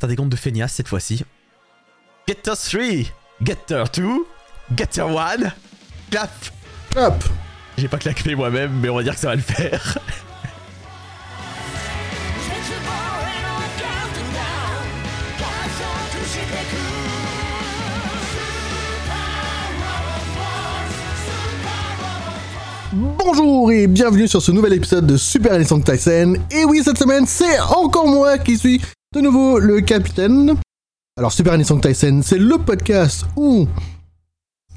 C'est un décompte de feignasse cette fois-ci. Getter 3, Getter 2, Getter 1, clap Hop J'ai pas claqué moi-même, mais on va dire que ça va le faire. Bonjour et bienvenue sur ce nouvel épisode de Super Alison Tyson. Et oui, cette semaine, c'est encore moi qui suis de nouveau le capitaine. Alors, Super Alison Tyson, c'est le podcast où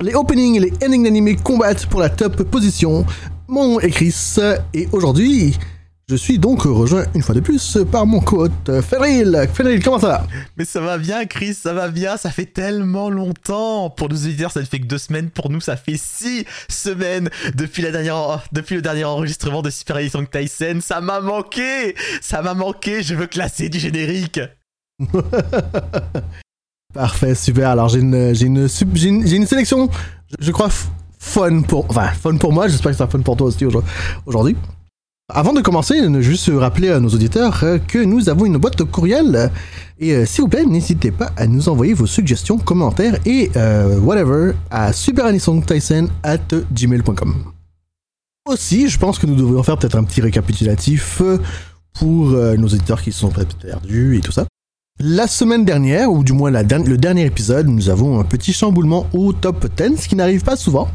les openings et les endings d'animés combattent pour la top position. Mon nom est Chris et aujourd'hui, je suis donc rejoint une fois de plus par mon co-hôte Fenril. Fenril, comment ça va? Mais ça va bien, Chris, ça va bien. Ça fait tellement longtemps. Pour nos auditeurs, ça ne fait que deux semaines. Pour nous, ça fait six semaines depuis, la dernière, depuis le dernier enregistrement de Super Alison Tyson. Ça m'a manqué Ça m'a manqué. Je veux classer du générique. Parfait, super. Alors j'ai une, j'ai une, sélection, je, je crois, fun pour, enfin, fun pour moi. J'espère que ça sera fun pour toi aussi aujourd- aujourd'hui. Avant de commencer, juste rappeler à nos auditeurs euh, que nous avons une boîte courriel. Et euh, s'il vous plaît, n'hésitez pas à nous envoyer vos suggestions, commentaires et euh, whatever à superanisongtyson at gmail.com. Aussi, je pense que nous devrions faire peut-être un petit récapitulatif pour nos auditeurs qui se sont peut-être perdus et tout ça. La semaine dernière, ou du moins le dernier épisode, nous avons un petit chamboulement au top 10, ce qui n'arrive pas souvent.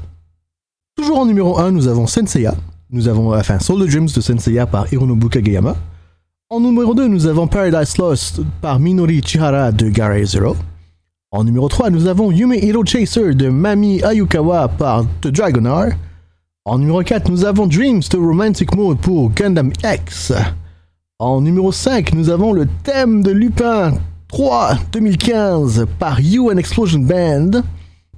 Toujours en numéro 1, nous avons Senseiya. Nous avons, enfin, Soul Dreams de Senseiya par Hironobu Kageyama. En numéro 2, nous avons Paradise Lost par Minori Chihara de Garei Zero. En numéro 3, nous avons Yume Hero Chaser de Mami Ayukawa par The Dragonar. En numéro 4, nous avons Dreams de Romantic Mode pour Gundam X. En numéro 5, nous avons le thème de Lupin 3 2015 par You and Explosion Band.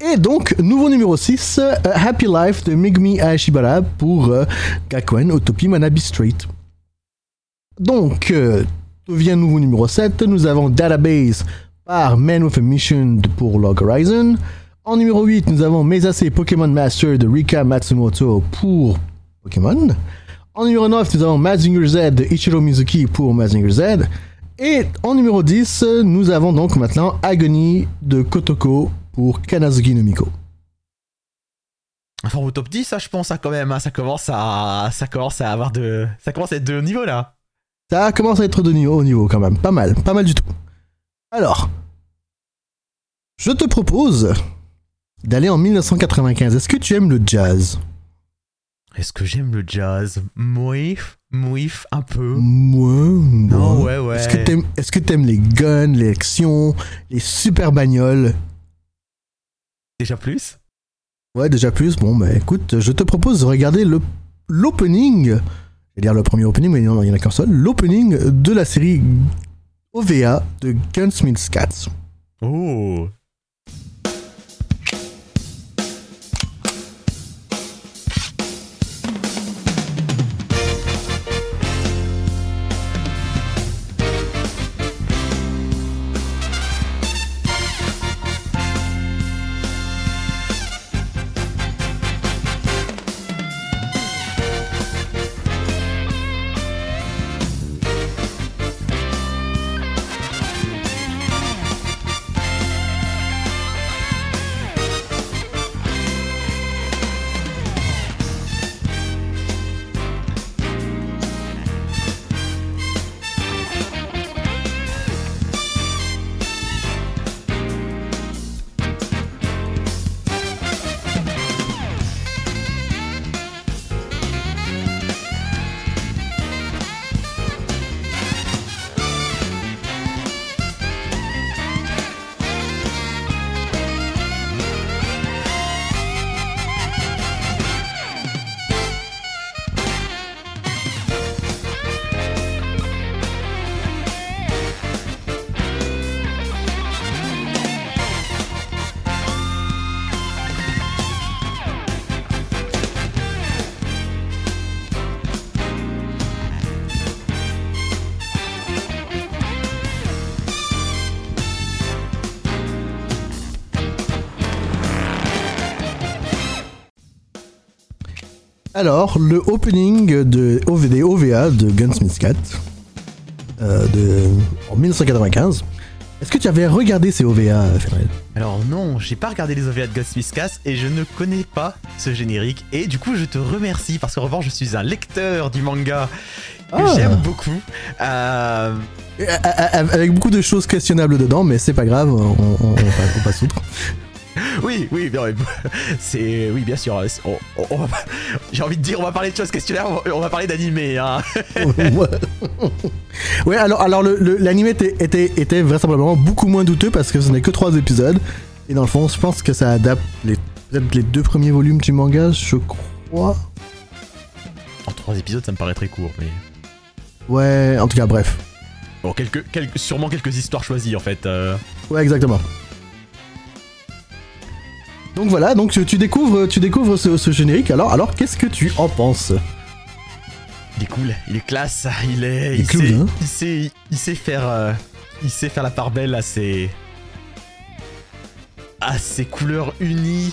Et donc, nouveau numéro 6, euh, Happy Life de Megumi Ashibara pour euh, Gakuen Otopi Manabi Street. Donc, euh, devient nouveau numéro 7, nous avons Database par Man with a Mission pour Log Horizon. En numéro 8, nous avons Mesase Pokémon Master de Rika Matsumoto pour Pokémon. En numéro 9, nous avons Mazinger Z de Ichiro Mizuki pour Mazinger Z. Et en numéro 10, nous avons donc maintenant Agony de Kotoko pour Kanazuki no Miko. Enfin, au top 10, ça, je pense, ça, quand même. hein, ça, commence à, ça commence à avoir de. Ça commence à être de haut niveau là. Ça commence à être de niveau, haut niveau quand même. Pas mal, pas mal du tout. Alors, je te propose d'aller en 1995. Est-ce que tu aimes le jazz? Est-ce que j'aime le jazz? Mouif, mouif, un peu. Moi, Non, ouais, ouais. Est-ce que t'aimes t'aimes les guns, les actions, les super bagnoles? Déjà plus? Ouais, déjà plus. Bon, bah écoute, je te propose de regarder l'opening. Je vais dire le premier opening, mais non, il n'y en a qu'un seul. L'opening de la série OVA de Gunsmith's Cats. Oh Alors, le opening de OVD OVA de Gunsmith Cat euh, de, en 1995 Est-ce que tu avais regardé ces OVA, Fenrir Alors non, j'ai pas regardé les OVA de Ghost Miscast et je ne connais pas ce générique. Et du coup, je te remercie parce qu'en revanche, je suis un lecteur du manga que Ah. j'aime beaucoup. Euh, Avec beaucoup de choses questionnables dedans, mais c'est pas grave, on, on, on on passe outre. Oui, oui, bien, c'est oui, bien sûr. on- J'ai envie de dire, on va parler de choses questionnaires, on va, on va parler d'animé. Hein. ouais, alors, alors l'anime était, était, était vraisemblablement beaucoup moins douteux parce que ce n'est que trois épisodes. Et dans le fond, je pense que ça adapte les, peut-être les deux premiers volumes du manga, je crois. En trois épisodes, ça me paraît très court, mais Ouais, en tout cas, bref. bon, quelques, quelques, sûrement quelques histoires choisies en fait. euh. Ouais, exactement. Donc voilà, donc tu, tu découvres, tu découvres ce, ce générique. Alors, alors qu'est-ce que tu en penses? Il est cool, il est classe, il est, Il cool, sait, hein. il sait, il sait faire, euh, il sait faire la part belle à ses, à ses couleurs unies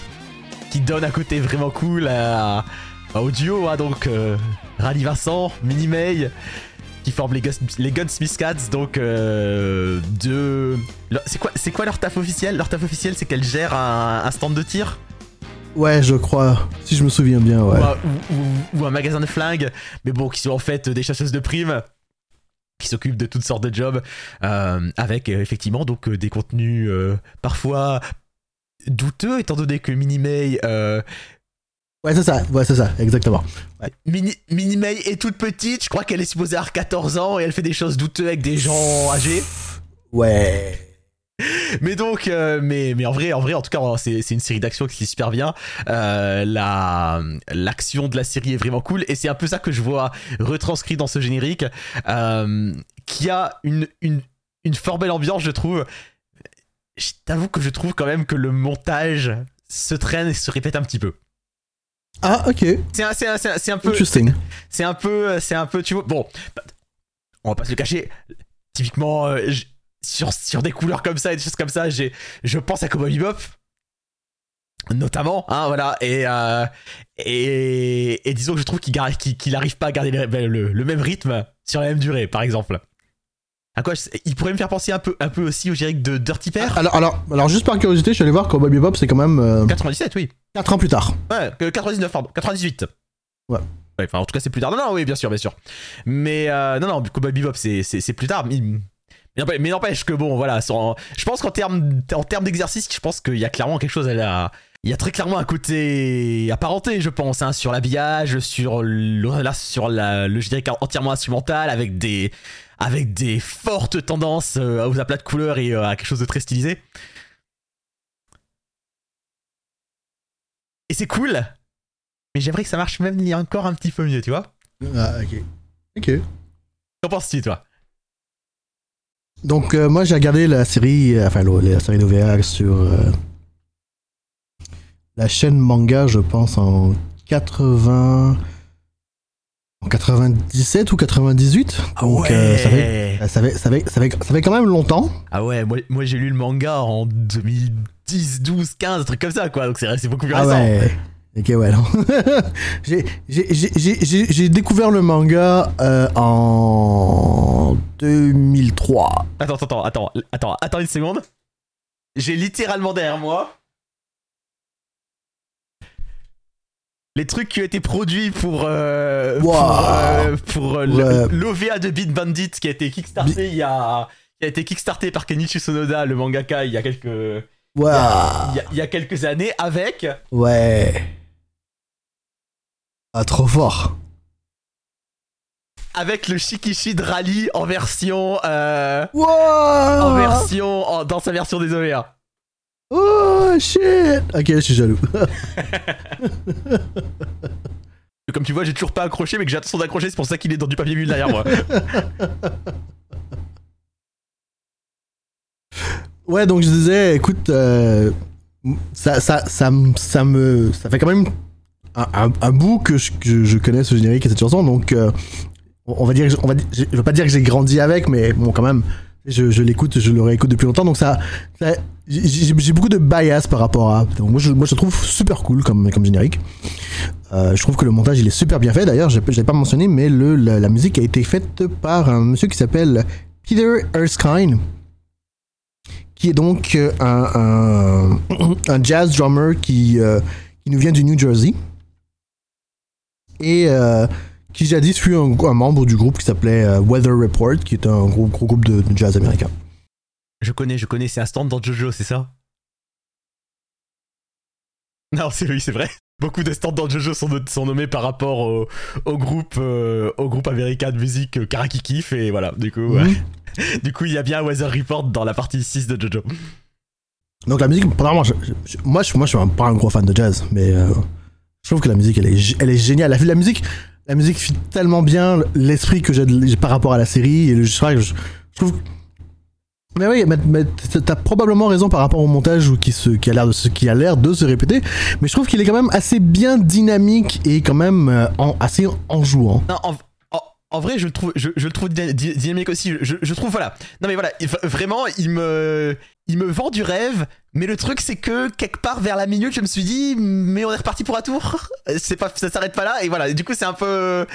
qui donnent un côté vraiment cool à, à- au duo, hein, donc euh, Rally Vincent, Mini May, qui forment les, Guns- les Gunsmith Cats, donc euh, de, leur- c'est quoi, c'est quoi leur taf officiel? Leur taf officiel, c'est qu'elles gèrent un, un stand de tir? Ouais, je crois, si je me souviens bien, ouais. ou, un, ou- ou- ou un magasin de flingues, mais bon, qui sont en fait des chasseuses de primes qui s'occupent de toutes sortes de jobs euh, avec euh, effectivement donc euh, des contenus parfois douteux étant donné que Mini May euh, Ouais, c'est ça, ouais, c'est ça, exactement. Mini, Mini May est toute petite. Je crois qu'elle est supposée avoir 14 ans et elle fait des choses douteuses avec des gens âgés. Ouais. mais donc euh, mais mais en vrai en vrai en tout cas c'est c'est une série d'action qui est super bien. Euh, la l'action de la série est vraiment cool. Et c'est un peu ça que je vois retranscrit dans ce générique euh, qui a une une une fort belle ambiance je trouve. Je t'avoue que je trouve quand même que le montage se traîne et se répète un petit peu Ah, ok. c'est un, c'est un, c'est un- c'est un peu Interesting. c'est un peu c'est un peu tu vois bon on va pas se le cacher typiquement euh, sur, sur des couleurs comme ça et des choses comme ça j'ai je pense à Cowboy Bebop notamment hein voilà et euh, et, et disons que je trouve qu'il gar- qu'il qu'il arrive pas à garder le, le- le même rythme sur la même durée par exemple à quoi je- il pourrait me faire penser un peu un peu aussi au générique de Dirty Pair Alors, alors, alors, juste par curiosité, je suis allé voir Cowboy Bebop, c'est quand même euh, 97 oui 4 ans plus tard. Ouais, que 99, pardon. 98. Ouais. enfin, en tout cas, c'est plus tard. Non, non, oui, bien sûr, bien sûr. Mais, euh, non, non, Cowboy Bebop, c'est, plus tard. Mais, mais n'empêche- mais n'empêche que, bon, voilà, sans- je pense qu'en termes, en termes d'exercice, je pense qu'il y a clairement quelque chose à la. Il y a très clairement un côté apparenté, je pense, hein, sur l'habillage, sur, le, là, sur la, le générique entièrement instrumental, avec des, avec des fortes tendances euh, aux aplats de couleurs et euh, à quelque chose de très stylisé. Et c'est cool, mais j'aimerais que ça marche même encore un petit peu mieux, tu vois Ah, ok. Ok. Qu'en penses-tu, toi? Donc, euh, moi, j'ai regardé la série, enfin, la série d'OVA sur euh, la chaîne manga, je pense, en 80. En 97 ou 98. Donc, euh, ça, fait, ça, fait, ça, fait, ça, fait, ça fait quand même longtemps. Ah ouais, moi, moi j'ai lu le manga en 2010, 12, 15, un truc comme ça, quoi. Donc c'est beaucoup plus Ah récent. ouais. Ok, ouais, j'ai découvert le manga euh, en 2003. Attends, attends, attends, attends, attends une seconde. J'ai littéralement derrière moi les trucs qui ont été produits pour euh, Wow. pour, euh, pour, euh, Ouais. l'OVA de Beat Bandit qui a été kickstarté il y a qui a été kickstarté par Kenichi Sonoda le mangaka il y a quelques il y a, il y a- il y a quelques années avec Ouais. Ah, trop fort. avec le Shikishi de Rally en version euh, Wow. en version en- dans sa version des OVA. Oh shit. Ok, je suis jaloux. Comme tu vois, j'ai toujours pas accroché, mais que j'ai l'intention d'accrocher, c'est pour ça qu'il est dans du papier bulle derrière moi. ouais, donc je disais, écoute, euh, ça, ça, ça, ça me, ça fait quand même un, un- un bout que je, que je connais ce générique et cette chanson, donc euh, on va dire, on va, je veux pas dire que j'ai grandi avec, mais bon, quand même, je, je l'écoute, je le réécoute depuis longtemps, donc ça, ça- j'ai beaucoup de bias par rapport à. moi, je, moi, trouve super cool comme, comme générique. Euh, je trouve que le montage il est super bien fait. D'ailleurs, je l'ai pas mentionné, mais le, la, musique a été faite par un monsieur qui s'appelle Peter Erskine. qui est donc euh, un, un, jazz drummer qui, euh, qui nous vient du New Jersey. Et qui jadis fut un, membre du groupe qui s'appelait Weather Report, qui est un gros, groupe de jazz américain. Je connais, je connais, c'est un stand dans Jojo, c'est ça? Non, c'est oui, c'est vrai. Beaucoup de stands dans Jojo sont, sont nommés par rapport au, au groupe, euh, au groupe américain de musique euh, Karakikif, et voilà, du coup. Mhm. du coup, il y a bien Weather Report dans la partie 6 de Jojo. Donc la musique, je- je- moi, je, moi je suis un- pas un gros fan de jazz, mais euh, je trouve que la musique, elle est, elle est géniale. La, la musique, la musique fit tellement bien l'esprit que j'ai par rapport à la série. Et le- je, je trouve. Mais oui, mais, t'as- probablement raison par rapport au montage qui, se, qui a l'air de, se- qui a l'air de se répéter. Mais je trouve qu'il est quand même assez bien dynamique et quand même euh, assez enjouant. En- en vrai, je le trouve, je, je le trouve dyna- dy- dynamique aussi. Je, je trouve, voilà. Non, mais voilà, il- vraiment, il me, il me vend du rêve. Mais le truc, c'est que quelque part vers la minute, je me suis dit, mais on est reparti pour un tour? C'est pas, ça s'arrête pas là. Et voilà, et du coup, c'est un peu,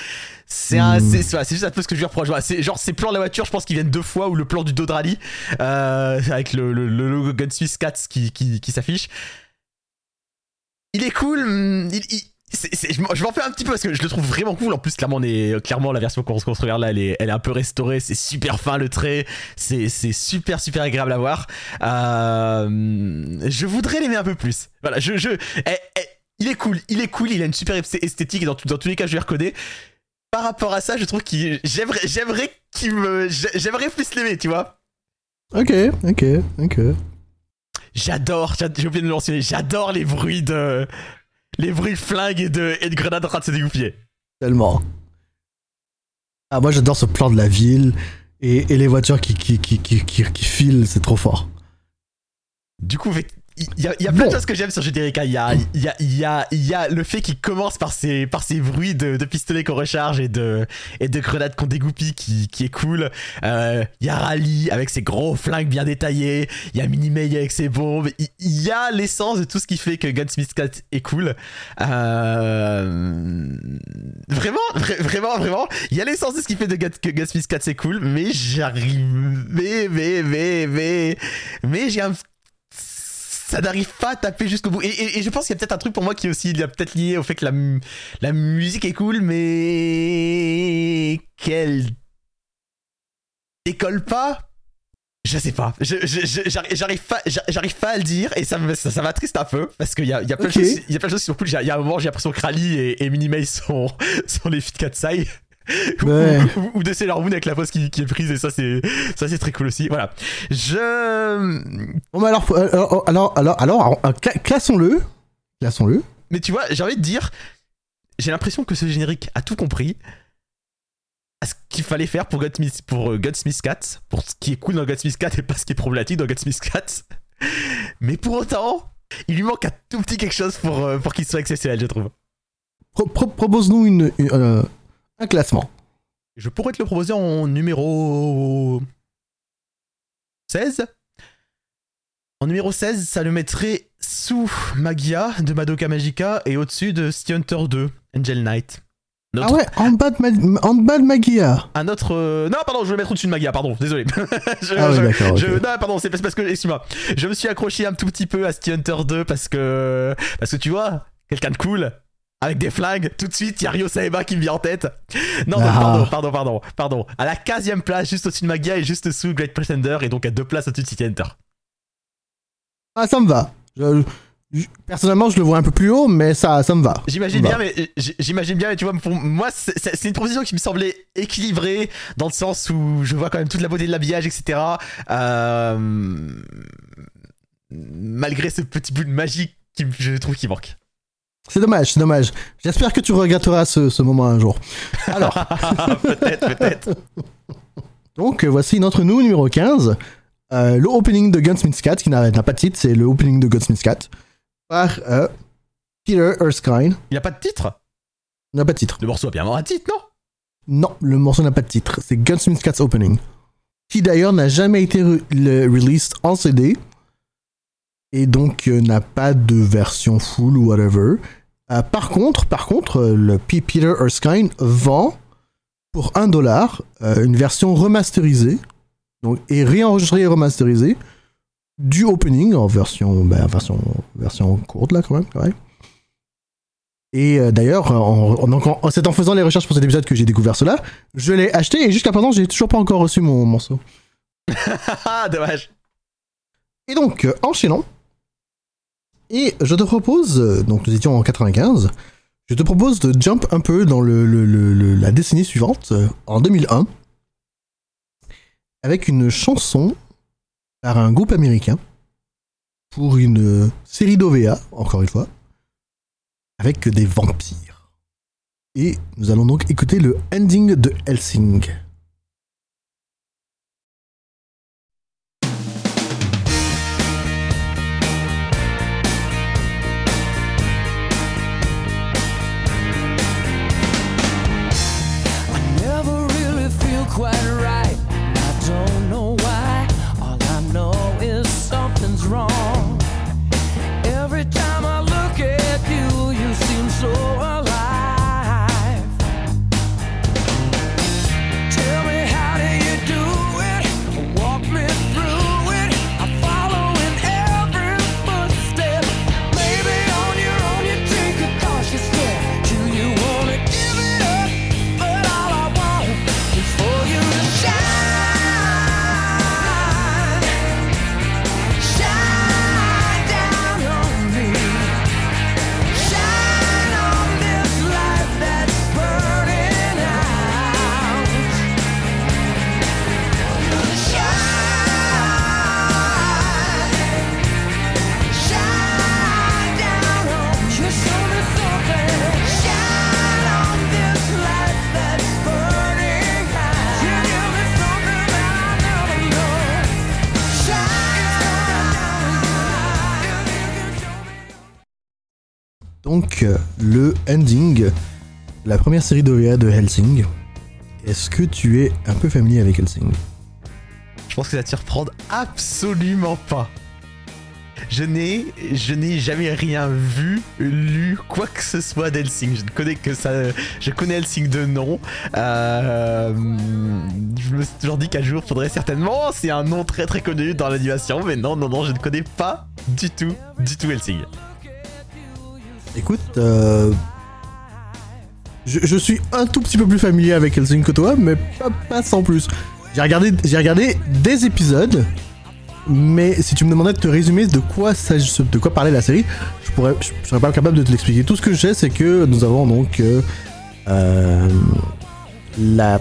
c'est un, Mm. c'est, voilà, c'est juste un peu ce que je lui reproche. Voilà, c'est genre ces plans de la voiture, je pense qu'ils viennent deux fois ou le plan du dos de rallye euh, avec le, le, le logo Gunsmith Cats qui, qui, qui s'affiche. Il est cool. hum, il- il- je m'en je m'en fais un petit peu parce que je le trouve vraiment cool. En plus, clairement, on est, clairement la version qu'on se regarde là, elle est, elle est un peu restaurée. C'est super fin le trait. C'est c'est super, super agréable à voir. Euh, je voudrais l'aimer un peu plus. Voilà, je. je eh, eh, il est cool, il est cool, il a une super esthétique et dans, dans tous les cas, je vais reconnaître. Par rapport à ça, je trouve qu'il. J'aimerais j'aimerais qu'il me. j'ai- J'aimerais plus l'aimer, tu vois. Ok, ok, ok. J'adore, j'ad- j'ai oublié de le mentionner, j'adore les bruits de. Les bruits de flingues et de, et de grenades en train de se dégoupiller. Tellement. Ah, moi j'adore ce plan de la ville et, et les voitures qui, qui, qui, qui, qui, qui filent, c'est trop fort. Du coup, il y a, il y a plein de choses que j'aime sur GTRK. Il y a, il y, a, y, a, y a le fait qu'il commence par ces, par ces bruits de, de pistolets qu'on recharge et de, et de grenades qu'on dégoupille qui, qui est cool. Euh, Il y a Rally avec ses gros flingues bien détaillés. Il y a Minimay avec ses bombes. Il, y a l'essence de tout ce qui fait que Gunsmith Cat est cool. Euh, Vraiment, vra- vraiment, vraiment. Il y a l'essence de ce qui fait de Gun- que Gunsmith Cat c'est cool. Mais j'arrive. Mais, mais, mais, mais. Mais j'ai un ça n'arrive pas à taper jusqu'au bout. Et, et- et je pense qu'il y a peut-être un truc pour moi qui est aussi il y a peut-être lié au fait que la, la musique est cool, mais qu'elle décolle pas. Je sais pas. Je- je- je- j'arrive j'arrive pas, j'arrive pas à le dire et ça me- ça, ça m'attriste un peu parce qu'il y a, il y, a plein de choses- il y a plein de choses qui sont cool. Il y a un moment, j'ai l'impression que Rally et, et Minimay sont, sont les de Katsai. Ou- Ouais. ou, ou, de Sailor Moon avec la pose qui, qui est prise et ça c'est ça c'est très cool aussi voilà je Bon, mais alors, euh, alors, alors, alors, alors, euh, cla- classons-le. Classons-le. Mais tu vois, j'ai envie de dire, j'ai l'impression que ce générique a tout compris à ce qu'il fallait faire pour Gunsmith, pour euh, Gunsmith Cat, pour ce qui est cool dans Gunsmith Cat et pas ce qui est problématique dans Gunsmith Cat. Mais pour autant, il lui manque un tout petit quelque chose pour, pour qu'il soit exceptionnel, je trouve. Pro- pro- Propose-nous une, une, euh, un classement. Je pourrais te le proposer en numéro 16. En numéro 16, ça le mettrait sous Magia de Madoka Magica et au-dessus de Sea Hunter 2, Angel Knight. Notre- Ah ouais, en bas de, Ma- en bas de Magia. un autre. euh, Non, pardon, je vais le mettre au-dessus de Magia, pardon, désolé. je, Ah je- Non, pardon, c'est parce que. Excuse-moi. Je me suis accroché un tout petit peu à City Hunter 2 parce que. Parce que tu vois, quelqu'un de cool. Avec des flingues, tout de suite, il y a Ryo Saeba qui me vient en tête. Non, donc, Ah. pardon, pardon, pardon, pardon. À la 15 place, juste au-dessus de Magia et juste sous Great Pretender, et donc à deux places au-dessus de City Hunter. Ah, ça me va. Je- je- personnellement, je le vois un peu plus haut, mais ça, ça me va. J'imagine bien, mais j- j'imagine bien, mais tu vois, pour moi, c'est une proposition qui me semblait équilibrée dans le sens où je vois quand même toute la beauté de l'habillage, etc. Euh, Malgré ce petit bout de magie qui je trouve qui manque. C'est dommage, c'est dommage. J'espère que tu regretteras ce, ce moment un jour. Alors, peut-être, peut-être. donc euh, voici notre nous numéro 15. euh, le opening de Gunsmith Cat, qui n'a n'a pas de titre, c'est le opening de Gunsmith Cat. Par euh, Peter Erskine. Il n'y a pas de titre? Il n'a pas de titre. Le morceau a bien avoir un titre, non? Non, le morceau n'a pas de titre. C'est Gunsmith Cat's Opening. Qui d'ailleurs n'a jamais été re- le- released en CD. Et donc euh, n'a pas de version full ou whatever. Euh, par contre, par contre, euh, le P- Peter Erskine vend pour 1$ dollar euh, une version remasterisée. Donc, et réenregistrée et remasterisée du opening en version, ben, version, version courte là quand même. même. Et euh, d'ailleurs, c'est en faisant les recherches pour cet épisode que j'ai découvert cela. Je l'ai acheté et jusqu'à présent, j'ai toujours pas encore reçu mon morceau. Ah, dommage. Et donc, enchaînons. Et je te propose, donc nous étions en 95, je te propose de jump un peu dans le- la décennie suivante, euh, en 2001, avec une chanson par un groupe américain pour une euh, série d'OVA, encore une fois, avec des vampires. Et nous allons donc écouter le ending de Helsing. Donc, euh, le ending, la première série d'OVA de Helsing. Est-ce que tu es un peu familier avec Helsing? Je pense que ça va te surprendre absolument pas. Je n'ai, jamais rien vu, lu, quoi que ce soit d'Helsing. Je connais que ça. Je connais Helsing de nom. Euh, je me suis toujours dit qu'un jour faudrait certainement. C'est un nom très très connu dans l'animation, mais non, non, non, je ne connais pas du tout, du tout Helsing. Écoute, euh, je, suis un tout petit peu plus familier avec Helsing toi, mais pas, sans plus. J'ai regardé, j'ai regardé des épisodes, mais si tu me demandais de te résumer de quoi, de quoi parlait la série, je pourrais, je, je serais pas capable de te l'expliquer. Tout ce que je sais, c'est que nous avons donc euh, euh, la,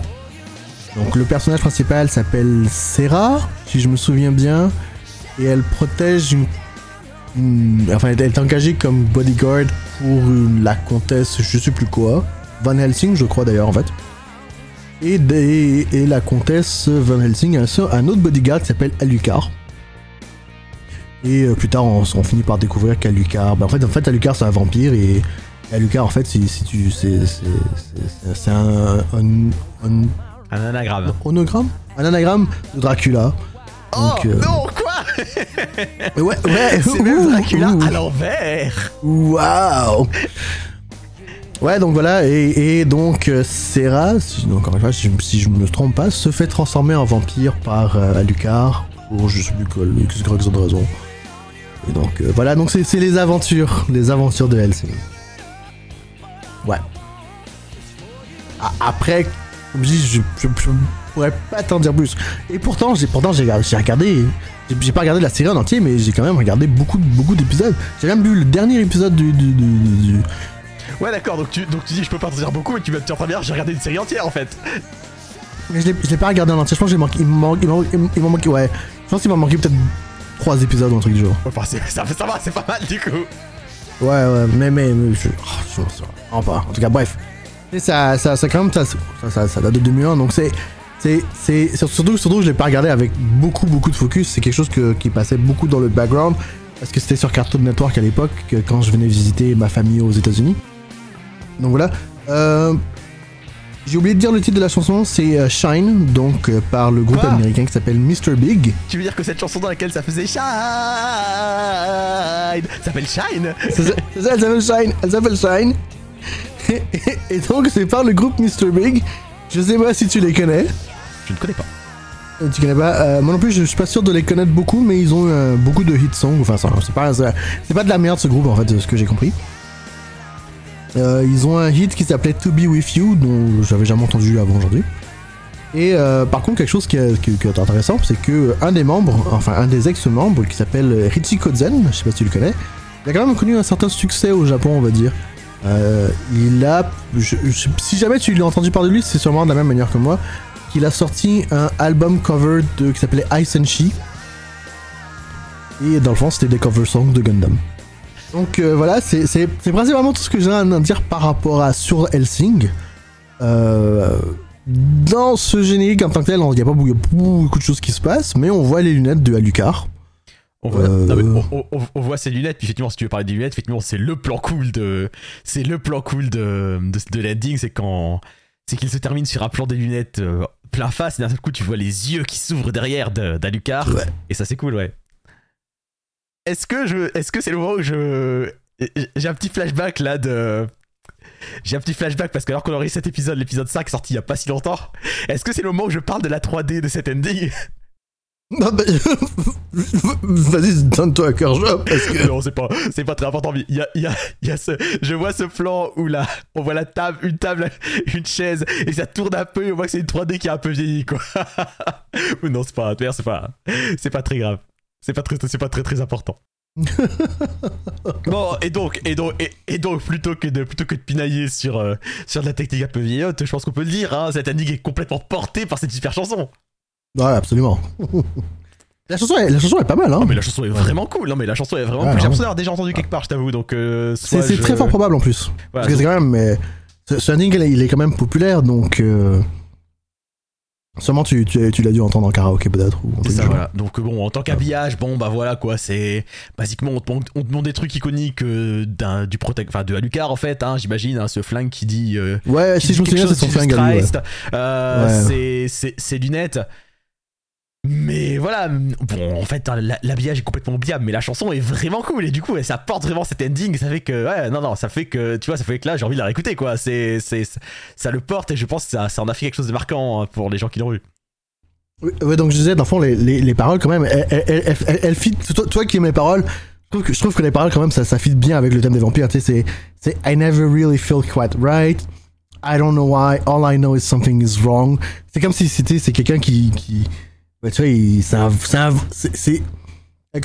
donc le personnage principal s'appelle Serra, si je me souviens bien, et elle protège une une- enfin, elle est engagée comme bodyguard pour une- la comtesse, je sais plus quoi, Van Helsing, je crois d'ailleurs en fait. Et, des- et la comtesse Van Helsing a un, autre bodyguard qui s'appelle Alucard. Et euh, plus tard, on, on finit par découvrir qu'Alucard, ben, en fait, en fait, Alucard c'est un vampire et Alucard, en fait, si, si tu, c'est, un, un, un Un anagramme. onogramme, un anagramme de Dracula. Oh Donc, euh, non, quoi? Ouais, ouais, C'est même Dracula ouh. à l'envers Waouh Ouais, donc voilà, et, et donc euh, Serra, si, encore une fois, si, je- si je me trompe pas, se fait transformer en vampire par euh, Alucard, pour je sais plus quoi, X, Z raison. Et donc euh, voilà, donc c'est les aventures, les aventures de Helsing. Ouais. Après, comme je dis, je, je, je pourrais pas t'en dire plus. Et pourtant, j'ai pourtant j'ai regardé, j'ai- pas regardé la série en entier, mais j'ai quand même regardé beaucoup, beaucoup d'épisodes. J'ai même vu le dernier épisode du, du, du- du- du- Ouais, d'accord, donc tu, donc tu dis je peux pas t'en dire beaucoup, mais tu vas te dire très bien, j'ai regardé une série entière en fait. Mais je l'ai- je l'ai pas regardé en entier. Je pense qu'il manque, il m'en manquait, ouais. Je pense qu'il m'a manqué peut-être trois épisodes ou un truc du genre. Enfin, ça, ça va, c'est pas mal du coup. Ouais, ouais, mais, mais, mais je, oh, je- je- pas. En tout cas, bref. Et ça, ça, ça, quand même, ça, ça, ça, ça date de 2001, donc c'est, c'est, surtout, surtout, que je l'ai pas regardé avec beaucoup, beaucoup de focus. C'est quelque chose que, qui passait beaucoup dans le background, parce que c'était sur Cartoon Network à l'époque, que quand je venais visiter ma famille aux États-Unis. Donc voilà. Euh, j'ai oublié de dire le titre de la chanson, c'est euh, Shine, donc euh, par le groupe Quoi américain qui s'appelle Mr. Big. Tu veux dire que cette chanson dans laquelle ça faisait Shine s'appelle Shine? C'est ça, c'est ça, elle s'appelle Shine. Elle s'appelle Shine. Et, et donc, c'est par le groupe Mr. Big. Je sais pas si tu les connais. Je ne connais pas. Euh, Tu connais pas Euh, Moi non plus, je suis pas sûr de les connaître beaucoup, mais ils ont euh, beaucoup de hit songs. Enfin, c'est pas, c'est pas de la merde ce groupe en fait, de ce que j'ai compris. Euh, ils ont un hit qui s'appelait To Be With You, dont j'avais jamais entendu avant aujourd'hui. Et par contre, quelque chose qui est, intéressant, c'est que un des membres, enfin un des ex-membres, qui s'appelle Richie Kozen, je sais pas si tu le connais, il a quand même connu un certain succès au Japon, on va dire. Il a, je- je- si jamais tu l'as entendu parler de lui, c'est sûrement de la même manière que moi, qu'il a sorti un album cover de, qui s'appelait Ice and She. Et dans le fond, c'était des cover songs de Gundam. Donc euh, voilà, c'est c'est- c'est principalement tout ce que j'ai à dire par rapport à Sur Helsing. Euh, dans ce générique en tant que tel, il n'y a pas beaucoup, y beaucoup de choses qui se passent, mais on voit les lunettes de Alucard. On voit, Euh, non, mais on, on- on voit ses lunettes, puis effectivement, si tu veux parler des lunettes, effectivement, c'est le plan cool de. C'est le plan cool de, de, de l'ending, c'est quand. C'est qu'il se termine sur un plan des lunettes euh, plein face, et d'un seul coup, tu vois les yeux qui s'ouvrent derrière de- d'Alucard, Ouais. et ça, c'est cool, ouais. Est-ce que je. Est-ce que c'est le moment où je. J'ai un petit flashback là de. J'ai un petit flashback parce que alors qu'on aurait cet épisode, l'épisode 5 sorti il y a pas si longtemps, est-ce que c'est le moment où je parle de la 3D de cet ending Non, bah, Vas-y, donne-toi un cœur job parce que. non, c'est pas, c'est pas très important, mais y a, y a, y a ce, je vois ce plan où là, on voit la table, une table, une chaise, et ça tourne un peu, et on voit que c'est une 3D qui a un peu vieilli, quoi. Non, c'est pas, c'est pas, c'est pas très grave. C'est pas très, c'est pas très très important. bon, et donc, et donc, et, et donc, plutôt que de, plutôt que de pinailler sur, euh, sur de la technique un peu vieillotte, je pense qu'on peut le dire, hein, cette énigme est complètement portée par cette super chanson. Ouais, absolument. la, chanson est, la chanson est pas mal, hein. Non, mais la chanson est vraiment cool, non, mais la chanson est vraiment Ouais, cool. J'ai l'impression d'avoir déjà entendu quelque part, je t'avoue, donc, euh, C'est je- très fort probable en plus. Voilà, Parce que c'est quand même. Mais, ce, ce ending, il est- quand même populaire, donc. Euh, sûrement tu, tu, tu l'as dû entendre en karaoké peut-être. C'est ça, voilà. Donc bon, en tant qu'habillage, bon bah voilà quoi, c'est basiquement on te, montre, on te montre des trucs iconiques euh, d'un du protect, enfin de Alucard en fait, hein, j'imagine, hein, ce flingue qui dit. euh, Ouais, qui si dit je me souviens, c'est son flingue Jesus à lui. ouais. Christ, euh, Ouais. c'est- c'est ses lunettes. Mais voilà, bon, en fait, hein, la- l'habillage est complètement oubliable, mais la chanson est vraiment cool et du coup, ça porte vraiment cet ending. Ça fait que, ouais, non, non, ça fait que, tu vois, ça fait que là, j'ai envie de la réécouter, quoi. C'est, c'est, ça le porte et je pense que ça, ça en a fait quelque chose de marquant hein, pour les gens qui l'ont eu. Oui, ouais, donc je disais, dans le fond, les, les, les paroles, quand même, elles, elles, elles, fit. Toi, toi qui aimes les paroles, je trouve, que, je trouve que les paroles, quand même, ça, ça fit bien avec le thème des vampires. Tu sais, c'est I never really feel quite right. I don't know why. All I know is something is wrong. C'est comme si c'était c'est quelqu'un qui tu il- c'est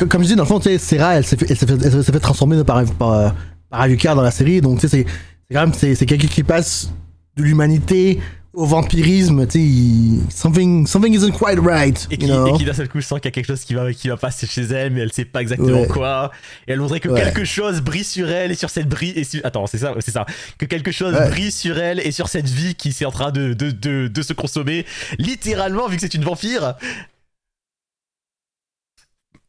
comme je dis, dans le fond, tu sais, elle s'est fait, fait, fait transformer par, par, par dans la série. Donc, tu sais, c'est quand même. C'est quelqu'un qui passe de l'humanité au vampirisme. Tu sais, something, something isn't quite right. Et qui, qui d'un seul coup sent qu'il y a quelque chose qui va, qui va passer chez elle, mais elle sait pas exactement Ouais. quoi. Et elle voudrait que Ouais. quelque chose brille sur elle et sur cette brille. Et sur- Attends, c'est ça, c'est ça. Que quelque chose Ouais. brille sur elle et sur cette vie qui est en train de, de, de, de se consommer. Littéralement, vu que c'est une vampire.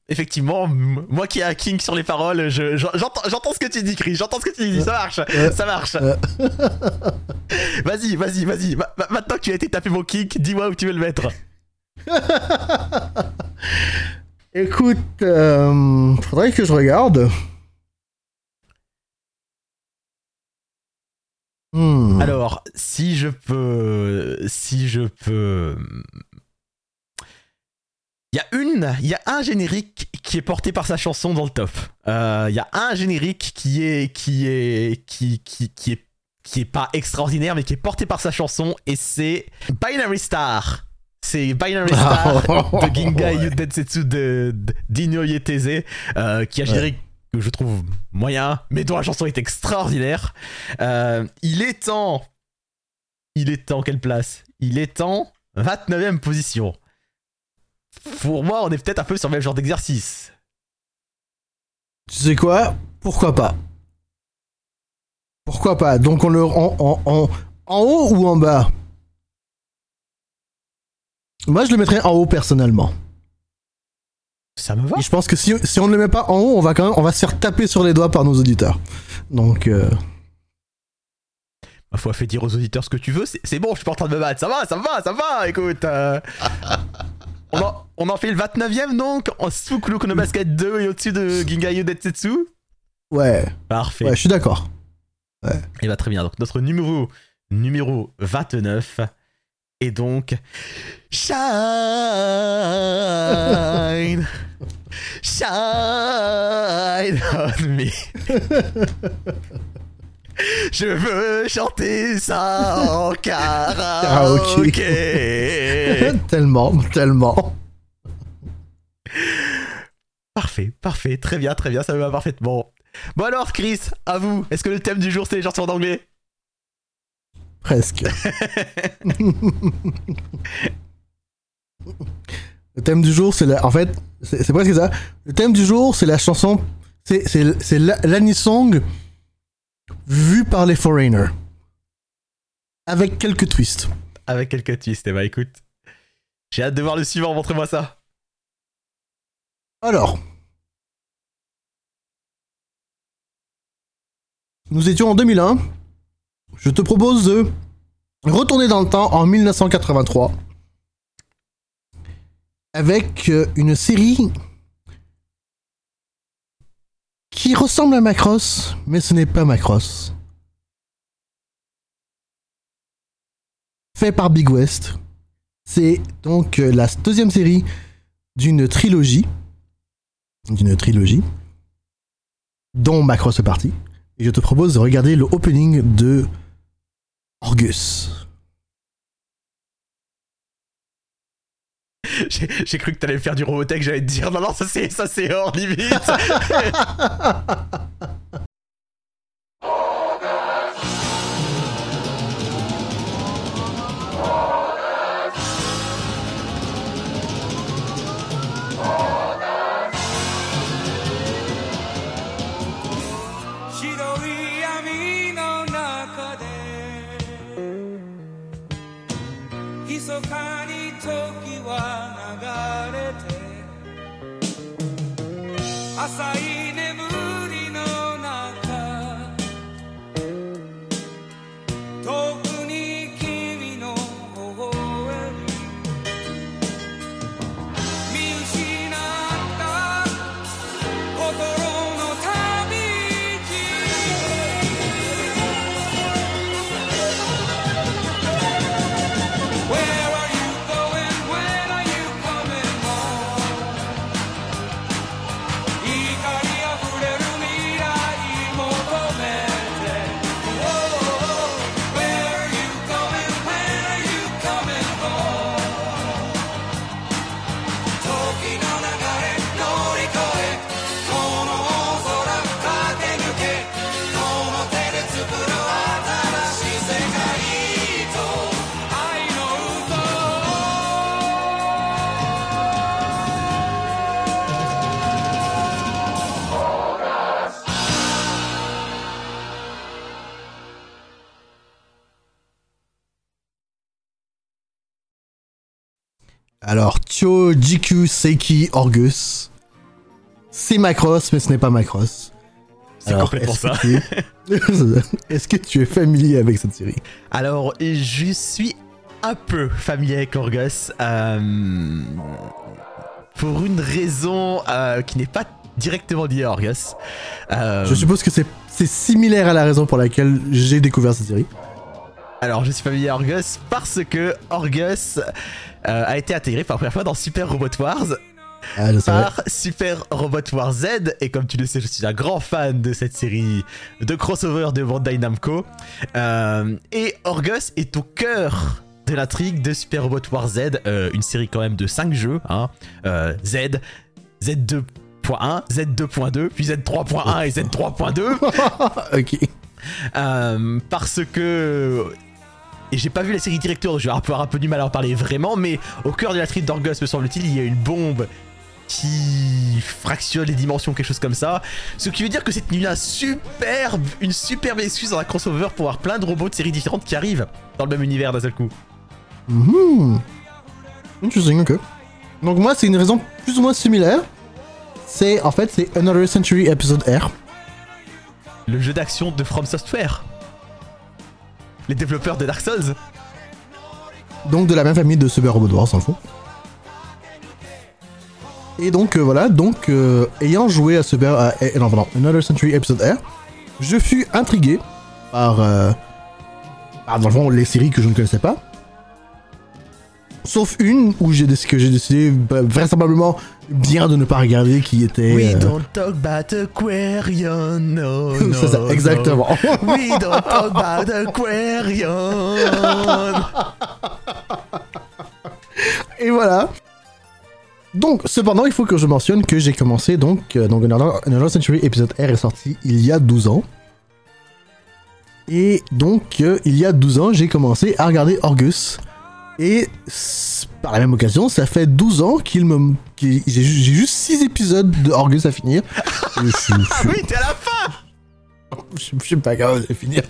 Effectivement, moi qui ai un king sur les paroles, je- j'en- j'entends ce que tu dis, Chris. J'entends ce que tu dis. Ça marche. Ça marche. Vas-y, vas-y, vas-y. Ma- ma- Maintenant que tu as été tapé mon kick, dis-moi où tu veux le mettre. Écoute, euh, faudrait que je regarde. Hmm. Alors, si je peux. Si je peux. Il y a une. Il y a un générique qui est porté par sa chanson dans le top. Euh, Il y a un générique qui est. Qui est. Qui, qui, qui est. Qui est pas extraordinaire, mais qui est porté par sa chanson, et c'est Binary Star. C'est Binary Star de Ginga Ouais. De, de Yeteze, euh, qui a un Ouais. générique que je trouve moyen, mais dont la chanson est extraordinaire. Euh, il est en. Il est en quelle place? Il est en 29ème position. Pour moi, on est peut-être un peu sur le même genre d'exercice. Tu sais quoi? Pourquoi pas? Pourquoi pas? Donc on le en, en, en, en haut ou en bas? Moi je le mettrais en haut personnellement. Ça me va Et je pense que si, si on ne le met pas en haut, on va quand même on va se faire taper sur les doigts par nos auditeurs. Donc euh, Ma foi, fais dire aux auditeurs ce que tu veux, c'est c'est bon, je suis pas en train de me battre. Ça va, ça va, ça va, écoute. euh. on, en, on en fait le 29ème donc, en sous Kuroko no Basket 2 et au-dessus de Gingayo Detsetsu. ouais, Parfait. ouais, je suis d'accord. Et bah très bien. Donc notre numéro numéro 29 Et donc, shine, shine on me. Je veux chanter ça en karaoké. tellement, tellement. Parfait, parfait, très bien, très bien, ça me va parfaitement. Bon alors, Chris, à vous. Est-ce que le thème du jour c'est les chansons en anglais? Presque. Le thème du jour, c'est la... En fait, c'est presque ça. Le thème du jour, c'est la chanson... C'est c'est- c'est la- l'Anisong vue par les Foreigners. Avec quelques twists. Avec quelques twists, eh bah écoute. J'ai hâte de voir le suivant, montre-moi ça. Alors. Nous étions en 2001. Je te propose de retourner dans le temps en 1983 avec euh, une série qui ressemble à Macross, mais ce n'est pas Macross. Fait par Big West. C'est donc euh, la deuxième série d'une trilogie d'une trilogie dont Macross partie. Et je te propose de regarder le opening de Orgus. J'ai cru que t'allais faire du Robotech, j'allais te dire non, non, ça c'est, ça c'est hors limite.「Tio Jiku Seiki Orgus. C'est Macross, mais ce n'est pas Macross. C'est complètement est-ce ça. que tu- Est-ce que tu es familier avec cette série? Alors, je suis un peu familier avec Orgus. euh, pour une raison euh, qui n'est pas directement liée à Orgus. Euh, Je suppose que c'est similaire à la raison pour laquelle j'ai découvert cette série. Alors, je suis familier à Orgus parce que Orgus euh, a été intégré pour la première fois dans Super Robot Wars Ah, par Super Robot Wars Z. Et comme tu le sais, je suis un grand fan de cette série de crossover de Bandai Namco. Euh, et Orgus est au cœur de l'intrigue de Super Robot Wars Z, euh, une série quand même de 5 jeux. Hein, Z, Z2.1, Z2.2, puis Z3.1 et Z3.2. ok. Euh, parce que. Et j'ai pas vu la série directeur, je vais avoir un peu du mal à en parler vraiment, mais au cœur de la tripe d'Orgus, me semble-t-il, il y a une bombe qui fractionne les dimensions, quelque chose comme ça. Ce qui veut dire que c'est une superbe, une superbe excuse dans un crossover pour avoir plein de robots de séries différentes qui arrivent dans le même univers d'un seul coup. Mhm. Interesting, ok. Donc moi, c'est une raison plus ou moins similaire. C'est, en fait, c'est Another Century Episode R. Le jeu d'action de From Software. Les développeurs de Dark Souls. Donc de la même famille de Super Robot Wars, en fond. Et donc euh, voilà, donc euh, ayant joué à Super, à- eh, non, Another Century Episode R, je fus intrigué par, euh, par, dans le fond, les séries que je ne connaissais pas. Sauf une où j'ai décidé, que j'ai décidé bah, vraisemblablement bien de ne pas regarder qui était. We euh, don't talk about Aquarium, no, no. c'est ça, no. exactement. We don't talk about Aquarium. Et voilà. Donc, cependant, il faut que je mentionne que j'ai commencé donc, euh, donc Another, Another Century épisode R est sorti il y a 12 ans. Et donc, euh, il y a 12 ans, j'ai commencé à regarder Orgus. Et par la même occasion, ça fait 12 ans qu'il me. j'ai ju- j'ai juste 6 épisodes de Orgus à finir. je, suis- je suis- Oui, t'es à la fin. je suis- je suis pas capable de finir.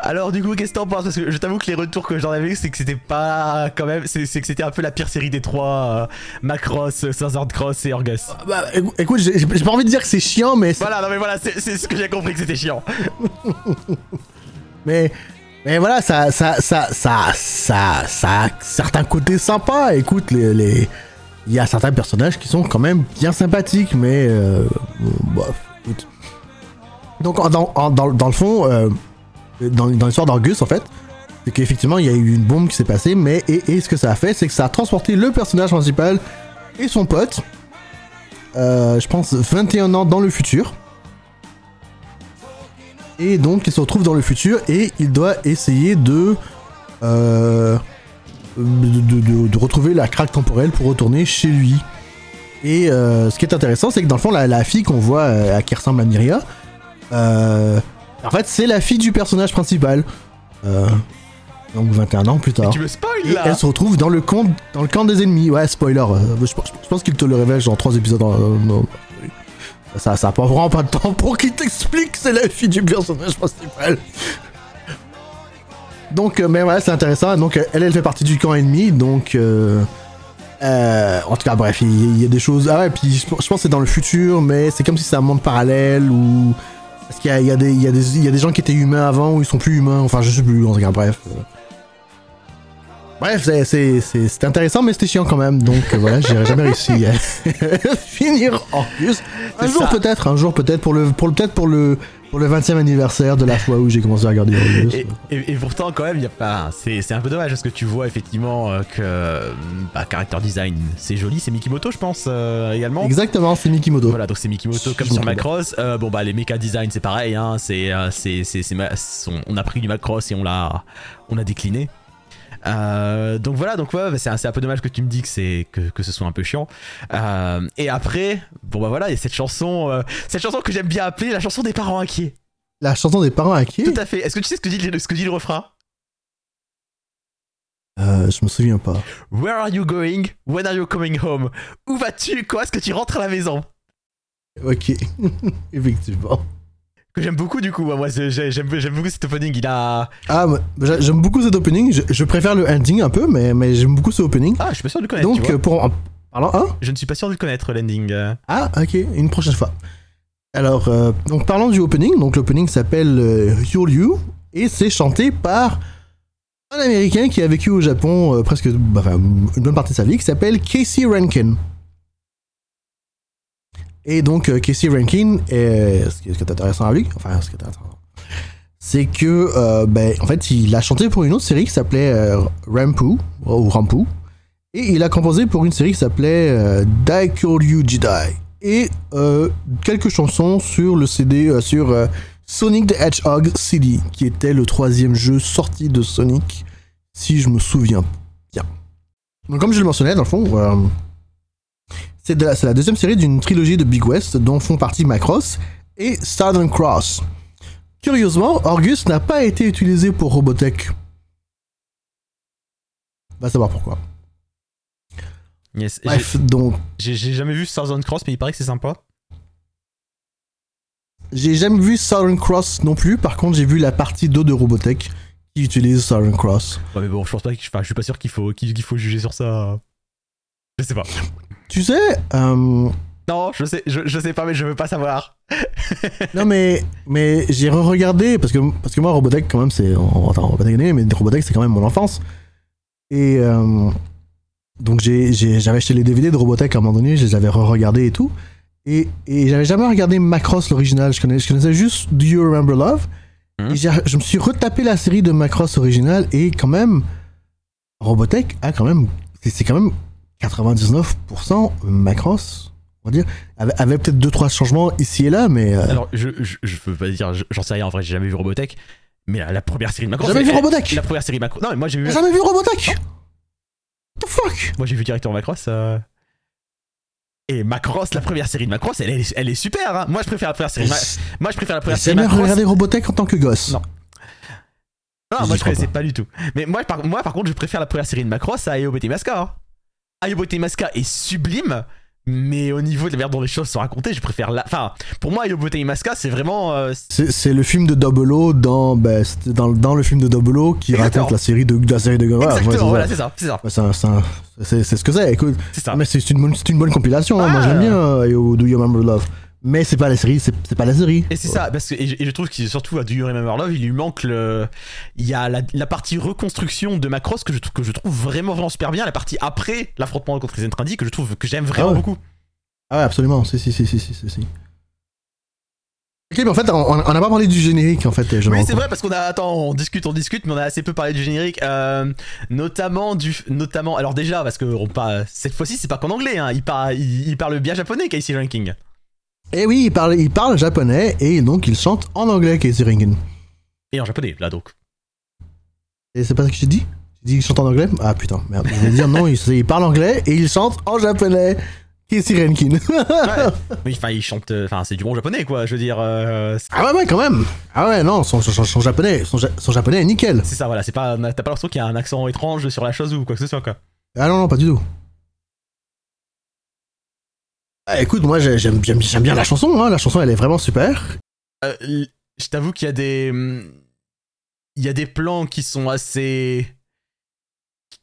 Alors du coup, qu'est-ce que t'en penses? Parce que je t'avoue que les retours que j'en avais c'est que c'était pas quand même, c'est que c'était un peu la pire série des trois, euh, Macross, Southern Cross et Orgus. Bah, écou- écoute, j'ai pas envie de dire que c'est chiant, mais Voilà, non mais voilà, c'est ce que j'ai compris que c'était chiant. Mais, mais voilà, ça, ça, ça, ça, ça, ça a certains côtés sympas. Écoute, les, les- il y a certains personnages qui sont quand même bien sympathiques, mais euh, bof, écoute. Donc, dans, le fond, euh, dans, l'histoire d'Argus, en fait, c'est qu'effectivement, il y a eu une bombe qui s'est passée, mais et, et ce que ça a fait, c'est que ça a transporté le personnage principal et son pote, euh, je pense, 21 ans dans le futur. Et donc, il se retrouve dans le futur et il doit essayer de, euh, de, de- de- de retrouver la craque temporelle pour retourner chez lui. Et euh, ce qui est intéressant, c'est que dans le fond, la, la fille qu'on voit euh, qui ressemble à Myria, en fait, c'est la fille du personnage principal. Donc 21 ans plus tard. Tu me spoil Et elle se retrouve dans le camp, dans le camp des ennemis. Ouais, spoiler. je, pense- je pense qu'il te le révèle genre 3 épisodes. en- euh, non. Ça, ça pas vraiment pas de temps pour qu'il t'explique que c'est la fille du personnage principal. Donc, euh, mais ouais, c'est intéressant. Donc, euh, elle, elle fait partie du camp ennemi. Donc, euh, euh, en tout cas, bref, il y, a des choses. Ah ouais, puis je, pense que c'est dans le futur, mais c'est comme si c'est un monde parallèle ou. Parce qu'il y y, y, a des- gens qui étaient humains avant ou ils sont plus humains. Enfin, je sais plus. En tout cas, bref. Bref, c'est- c'est c'est- c'était intéressant, mais c'était chiant quand même. Donc euh, voilà, j'ai jamais réussi à finir en plus. Un jour peut-être, un jour peut-être pour le pour le peut-être pour le pour le 20e anniversaire de la fois où j'ai commencé à regarder Orgus. Et, et- et pourtant, quand même, il y a pas. C'est c'est un peu dommage parce que tu vois effectivement euh, que. Bah, character design, c'est joli, c'est Mikimoto, je pense, euh, également. Exactement, c'est Mikimoto. Voilà, donc c'est Mikimoto comme sur Macross. Euh, bon, bah, les mecha design, c'est pareil, hein. C'est. euh, c'est- on a pris du Macross et on l'a on a décliné. Euh, donc voilà, donc ouais, c'est un, peu dommage que tu me dis que c'est que, que ce soit un peu chiant. Euh, et après, bon bah voilà, il y a cette chanson, euh, cette chanson que j'aime bien appeler la chanson des parents inquiets. La chanson des parents inquiets? Tout à fait. Est-ce que tu sais ce que dit, le- ce que dit le refrain? Je me souviens pas. Where are you going? When are you coming home? Où vas-tu? Quand est-ce que tu rentres à la maison? Ok, effectivement. Que j'aime beaucoup du coup. Moi, j'aime beaucoup cet opening. Il a. Ah, j'aime beaucoup cet opening. Je, je préfère le ending un peu, mais, mais j'aime beaucoup ce opening. Ah, je suis pas sûr de le connaître. Donc tu vois. pour en parlant, hein Je ne suis pas sûr de le connaître l'ending. Ah, ok, une prochaine fois. Alors, euh, donc parlons du opening. Donc l'opening s'appelle euh, You're You et c'est chanté par un Américain qui a vécu au Japon euh, presque, bah, une bonne partie de sa vie, qui s'appelle Casey Rankin. Et donc euh, Casey Rankin, qui est, ce qui est intéressant à lui, enfin ce qui est intéressant, c'est que, euh, ben, en fait, il a chanté pour une autre série qui s'appelait euh, Rampu ou Rampu. Et il a composé pour une série qui s'appelait euh, Daikyoryu Jidai. Et euh, quelques chansons sur le CD, euh, sur euh, Sonic the Hedgehog CD, qui était le troisième jeu sorti de Sonic, si je me souviens bien. Donc comme je le mentionnais, dans le fond, euh, c'est de la, deuxième série d'une trilogie de Big West dont font partie Macross et Southern Cross. Curieusement, Orgus n'a pas été utilisé pour Robotech. Va savoir pourquoi. Yes. Bref, donc J'ai jamais vu Southern Cross, mais il paraît que c'est sympa. J'ai jamais vu Southern Cross non plus, par contre j'ai vu la partie 2 de Robotech qui utilise Southern Cross. Ouais, mais bon, je pense pas que. Enfin, je suis pas sûr qu'il faut, qu'il faut juger sur ça. Je sais pas. Tu sais, euh, Non, je sais, je, je sais pas, mais je veux pas savoir. non mais, mais j'ai re-regardé, parce que, parce que moi Robotech quand même c'est, on, attends, on va pas déconner, mais Robotech c'est quand même mon enfance. Et euh, donc j'avais acheté les DVD de Robotech à un moment donné, je les avais re-regardés et tout. Et, et j'avais jamais regardé Macross l'original, je, connais, je connaissais juste Do You Remember Love? Mhm. Et je me suis retapé la série de Macross original et quand même, Robotech a quand même c'est quand même 99% Macross, on va dire. Avec peut-être 2-3 changements ici et là, mais. euh, Alors, je, je, je peux pas dire, je- j'en sais rien en vrai, j'ai jamais vu Robotech. Mais la, la première série de Macross. Jamais vu Robotech La première série Macross. Non, mais moi j'ai vu. J'ai jamais vu Robotech What the fuck? Moi j'ai vu directement Macross. euh. Et Macross, la première série de Macross, elle, est- elle est super. Hein. Moi je préfère la première série. Ma- Moi je préfère la première J'ai série jamais Macross. regardé Robotech en tant que gosse. Non. Non, moi je connaissais pas. pas du tout. Mais moi par, moi par contre, je préfère la première série de Macross à Ayobo Temaska. Ayobo Temaska est sublime, mais au niveau de la manière dont les choses sont racontées, je préfère la. Enfin, pour moi, Ayobo Temaska, c'est vraiment. euh, C'est le film de Double O dans, ben, c'était dans, dans le film de Double O qui Exactement. raconte la série de, de la série de Gomorrah. Exactement, voilà, c'est ça, c'est ça. Ouais, c'est ce que c'est, écoute. C'est ça. Mais c'est une, bonne- c'est une bonne compilation, hein. moi Ah. j'aime bien euh, Do You Remember Love. Mais c'est pas la série, c'est c'est pas la série. Et c'est ça, parce que et je, et je trouve que surtout à Do You Remember Love, il lui manque le. Il y a la, la partie reconstruction de Macross que je, trouve- que je trouve vraiment, vraiment super bien. La partie après l'affrontement contre les Entrandi que je trouve que j'aime vraiment Ah ouais. beaucoup. Ah ouais, absolument, si, si, si, si, si, si. Ok, mais en fait, on on a pas parlé du générique, en fait. je Oui, c'est vrai parce qu'on a. Attends, on discute, on discute, mais on a assez peu parlé du générique. euh, notamment du. Notamment. Alors déjà, parce que on cette fois-ci, c'est pas qu'en anglais, hein, il, parle, il, il parle bien japonais, Casey Ranking. Et Eh oui, il parle, il parle japonais et donc il chante en anglais, Casey Ringen. Et en japonais, là donc. Et c'est pas ça que j'ai dit? J'ai dit qu'il chante en anglais? Ah putain, merde. Je vais dire non, il, il parle anglais et il chante en japonais. Renkin. Ouais. oui, enfin, il chante. euh, Enfin, c'est du bon japonais, quoi. Je veux dire. euh, ah ouais, ouais, quand même. Ah ouais, non, son, son, son japonais, son, son japonais est nickel. c'est ça, voilà. C'est pas. T'as pas l'impression qu'il y a un accent étrange sur la chose ou quoi que ce soit, quoi. Ah non, non, pas du tout. Ah, écoute, moi j'ai- j'aime bien la chanson, hein. la chanson elle est vraiment super. Euh, je t'avoue qu'il y a des. hum, Il y a des plans qui sont assez.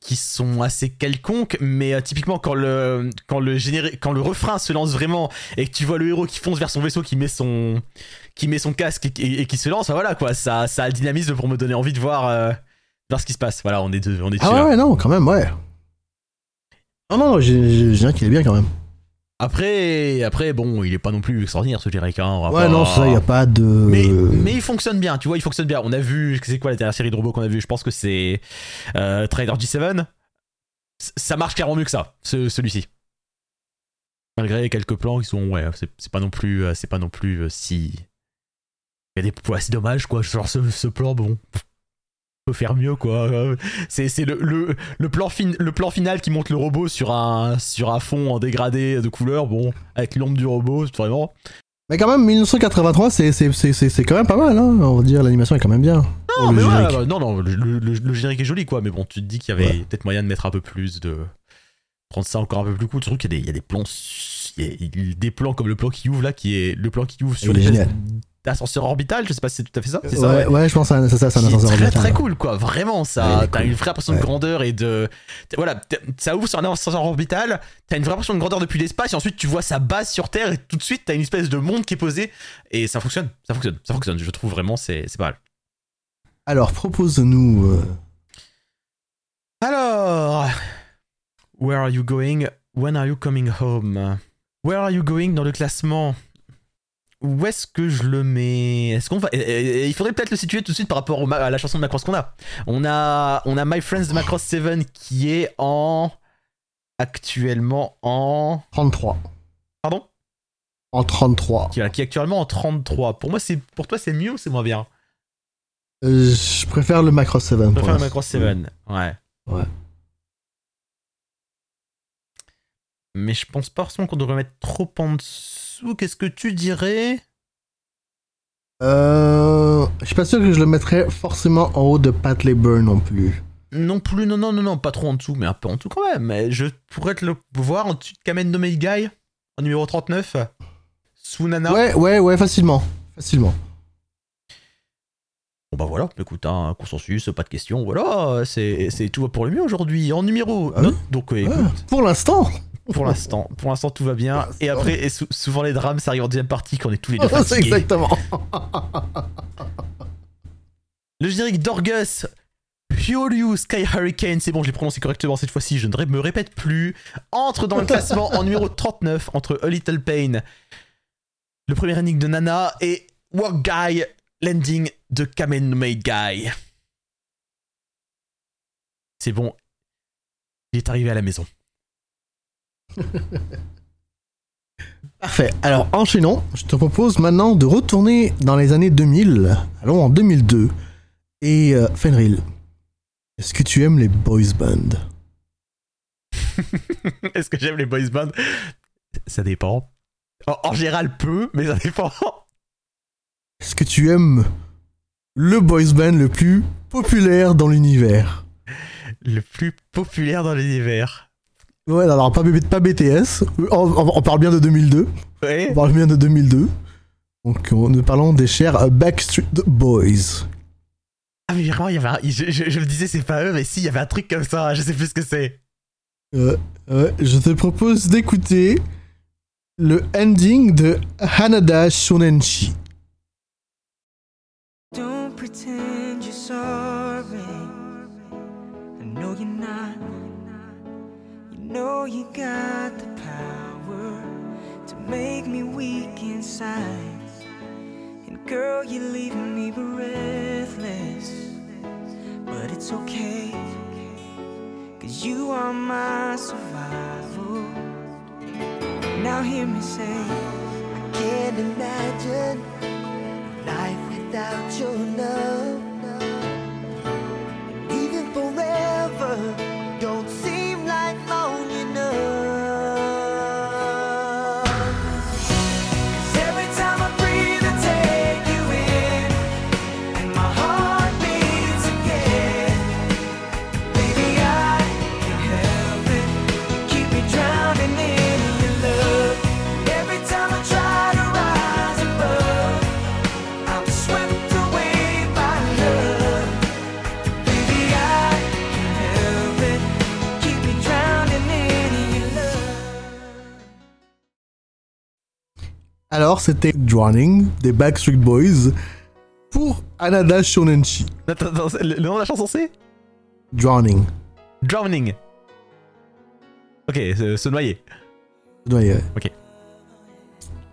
qui sont assez quelconques, mais euh, typiquement quand le quand le généré- quand le refrain se lance vraiment et que tu vois le héros qui fonce vers son vaisseau, qui met son qui met son casque et, et- et qui se lance, enfin, voilà quoi, ça ça a le dynamisme pour me donner envie de voir euh, voir ce qui se passe. Voilà, on est deux, on est Ah ouais, non, quand même, ouais. Non, non, j'ai- j'ai j'ai qu'il est bien quand même. Après après bon, il est pas non plus extraordinaire ce générique. Hein, Ouais, pas- non, ça, y a pas de. Mais, mais il fonctionne bien, tu vois, il fonctionne bien. On a vu, c'est quoi la dernière série de robots qu'on a vu Je pense que c'est euh, Trader G7. C- Ça marche clairement mieux que ça, ce- celui-ci. Malgré quelques plans qui sont, ouais, c'est pas non plus, euh, c'est pas non plus euh, si. Il y a des, ouais, c'est dommage quoi. Genre ce, ce plan, bon, peut faire mieux quoi. C'est c'est le, le, le plan fin, le plan final qui montre le robot sur un sur un fond en dégradé de couleur, bon, avec l'ombre du robot, c'est vraiment. Mais quand même, 1983, c'est- c'est c'est- c'est- quand même pas mal, hein. On va dire, l'animation est quand même bien. Non, Oh, mais ouais, bah, non, non, le, le- le- le générique est joli, quoi. Mais bon, tu te dis qu'il y avait Ouais. peut-être moyen de mettre un peu plus de. Prendre ça encore un peu plus cool. Surtout qu'il y, a des- il y a des plans. Il y a- des plans comme le plan qui ouvre là, qui est le plan qui ouvre sur Il d'ascenseur orbital. Je sais pas si c'est tout à fait ça. C'est ça, ouais, ouais, je pense que c'est ça, c'est un ascenseur très orbital. très cool quoi vraiment Ouais, ça t'as cool. une vraie impression de Ouais. grandeur et de voilà ça ouvre sur un ascenseur orbital t'as une vraie impression de grandeur depuis l'espace et ensuite tu vois sa base sur Terre et tout de suite t'as une espèce de monde qui est posé et ça fonctionne ça fonctionne ça fonctionne je trouve vraiment c'est c'est pas mal Alors, propose-nous. euh, Alors, where are you going? When are you coming home? Where are you going dans le classement? Où est-ce que je le mets? Est-ce qu'on va Il faudrait peut-être le situer tout de suite par rapport au à la chanson de Macross qu'on a. On a on a My Friends de Macross 7 qui est en actuellement en 33. pardon? En 33. qui, qui est actuellement en 33. Pour moi c'est pour toi c'est mieux ou c'est moins bien? Euh, je préfère le Macross 7. Je préfère le. Macross 7. Ouais. Ouais. Mais je pense pas forcément qu'on devrait mettre trop en dessous. Qu'est-ce que tu dirais? Euh, je suis pas sûr que je le mettrais forcément en haut de Pat Burn non plus. Non plus, non, non, non, non, pas trop en dessous, mais un peu en dessous quand même. Mais je pourrais te le voir en dessous de Kamen no Guy, en numéro 39. Sous Nana. Ouais, ouais, ouais, facilement. Facilement. Bon bah voilà, écoute, un consensus, pas de questions, voilà, c'est tout va pour le mieux aujourd'hui. En numéro. Ah donc euh, Ah, écoute, pour l'instant. Pour l'instant, pour l'instant tout va bien. Pour Et après, et sou- souvent les drames, ça arrive en deuxième partie quand on est tous les deux C'est fatigués. exactement. Le générique d'Orgus, Hyoriu Sky Hurricane, c'est bon, je l'ai prononcé correctement cette fois-ci, je ne me répète plus, entre dans le classement en numéro 39 entre A Little Pain, le premier ending de Nana, et Work Guy, l'ending de Kamen Maid Guy. C'est bon. Il est arrivé à la maison. Parfait. Alors, enchaînons. Je te propose maintenant de retourner dans les années 2000. Allons en 2002. Et euh, Fenrir, est-ce que tu aimes les boys bands? Est-ce que j'aime les boys bands? Ça dépend. En, en général, peu, mais ça dépend. Est-ce que tu aimes le boys band le plus populaire dans l'univers? Le plus populaire dans l'univers. Ouais, alors pas, B- pas BTS. On, on- on parle bien de 2002. Ouais. On parle bien de 2002. Donc, on- nous parlons des chers Backstreet Boys. Ah, mais vraiment, il y avait un- je, je- je me disais, c'est pas eux, mais si, il y avait un truc comme ça, je sais plus ce que c'est. Euh, euh, je te propose d'écouter le ending de Hanada Shonenshi. Don't pretend know you got the power to make me weak inside. And girl, you're leaving me breathless. But it's okay. Cause you are my survival. Now hear me say, I can't imagine life without your love. Even forever Alors, c'était Drowning des Backstreet Boys pour Hanada Shonenshi. Attends, attends, c'est- le, le nom de la chanson, c'est? Drowning. Drowning. Ok, se, se noyer. Ouais, ouais.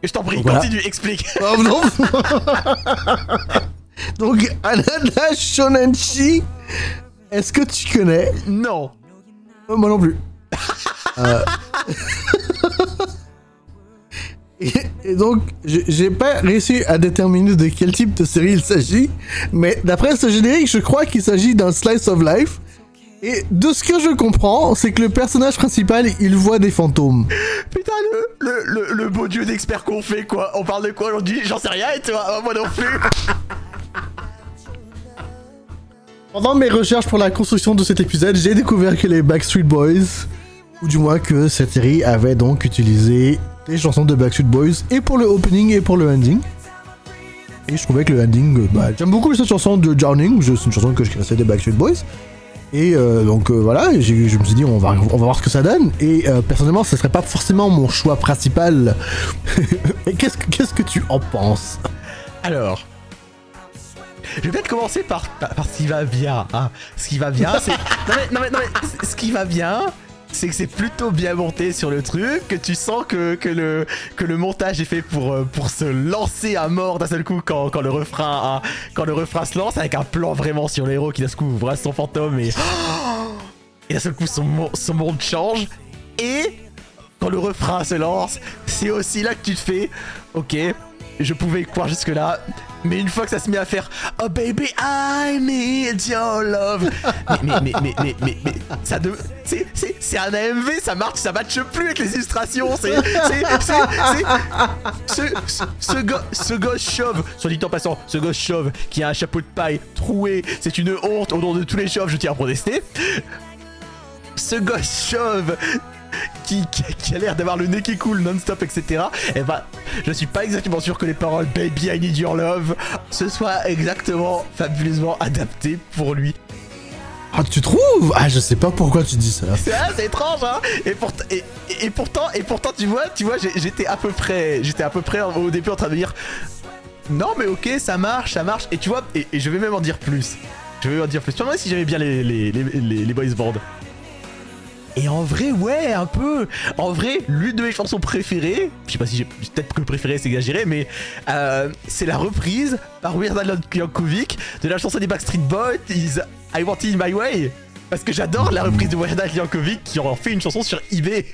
Je t'en prie, Voilà. continue, explique. Oh non Donc, Hanada Shonenshi, est-ce que tu connais? Non. Euh, Moi non plus. Euh. Et, et donc, j'ai j'ai pas réussi à déterminer de quel type de série il s'agit, mais d'après ce générique, je crois qu'il s'agit d'un slice of life. Et de ce que je comprends, c'est que le personnage principal, il voit des fantômes. Putain, le, le, le, le beau dieu d'expert qu'on fait, quoi. On parle de quoi aujourd'hui? J'en sais rien, et toi? Oh, Moi non plus. Pendant mes recherches pour la construction de cet épisode, j'ai découvert que les Backstreet Boys, ou du moins que cette série avait donc utilisé des chansons de Backstreet Boys et pour le opening et pour le ending. Et je trouvais que le ending, euh, bah, j'aime beaucoup cette chanson de Drowning, c'est une chanson que je connaissais des Backstreet Boys. Et euh, donc euh, voilà, je me suis dit on va, on va voir ce que ça donne. Et euh, personnellement, ce serait pas forcément mon choix principal. Et qu'est-ce que qu'est-ce que tu en penses? Alors. Je vais peut-être commencer par, par, par ce qui va bien. Hein. Ce qui va bien, c'est. Non mais, non mais, non mais, ce qui va bien, c'est que c'est plutôt bien monté sur le truc, que tu sens que, le, montage est fait pour, euh, pour se lancer à mort d'un seul coup quand, le refrain, se lance, avec un plan vraiment sur le héros qui d'un seul coup voit son fantôme et. Et d'un seul coup son, son monde change. Et quand le refrain se lance, c'est aussi là que tu te fais, ok, je pouvais croire jusque là, mais une fois que ça se met à faire, oh baby, I need your love, mais mais mais mais mais mais, ça de, c'est un AMV, ça marche, ça matche plus avec les illustrations, c'est ce ce ce, ce gosse chauve, soit dit en passant, ce gosse chauve qui a un chapeau de paille troué, c'est une honte au nom de tous les chauves, je tiens à protester. Ce gosse chauve qui, qui, qui a l'air d'avoir le nez qui coule non-stop, etc. Et bah, je suis pas exactement sûr que les paroles Baby I need your love ce soit exactement fabuleusement adaptées pour lui. Ah, tu trouves? Ah, je sais pas pourquoi tu dis ça. C'est ah, c'est étrange, hein et, pourtant, et, et- pourtant, et pourtant, tu vois, tu vois, j'étais à peu près, j'étais à peu près au début en train de dire, non mais ok, ça marche, ça marche. Et tu vois, et, et je vais même en dire plus. Je vais même en dire plus. Tu me si j'aimais bien les, les, les, les, les boys bands. Et en vrai, ouais, un peu. En vrai, l'une de mes chansons préférées, je sais pas si j'ai peut-être que préféré, c'est exagéré, mais euh, c'est la reprise par Weird Al Yankovic de la chanson des Backstreet Boys, I Want It My Way. Parce que j'adore la reprise de Wanda Jankovic qui en fait une chanson sur eBay.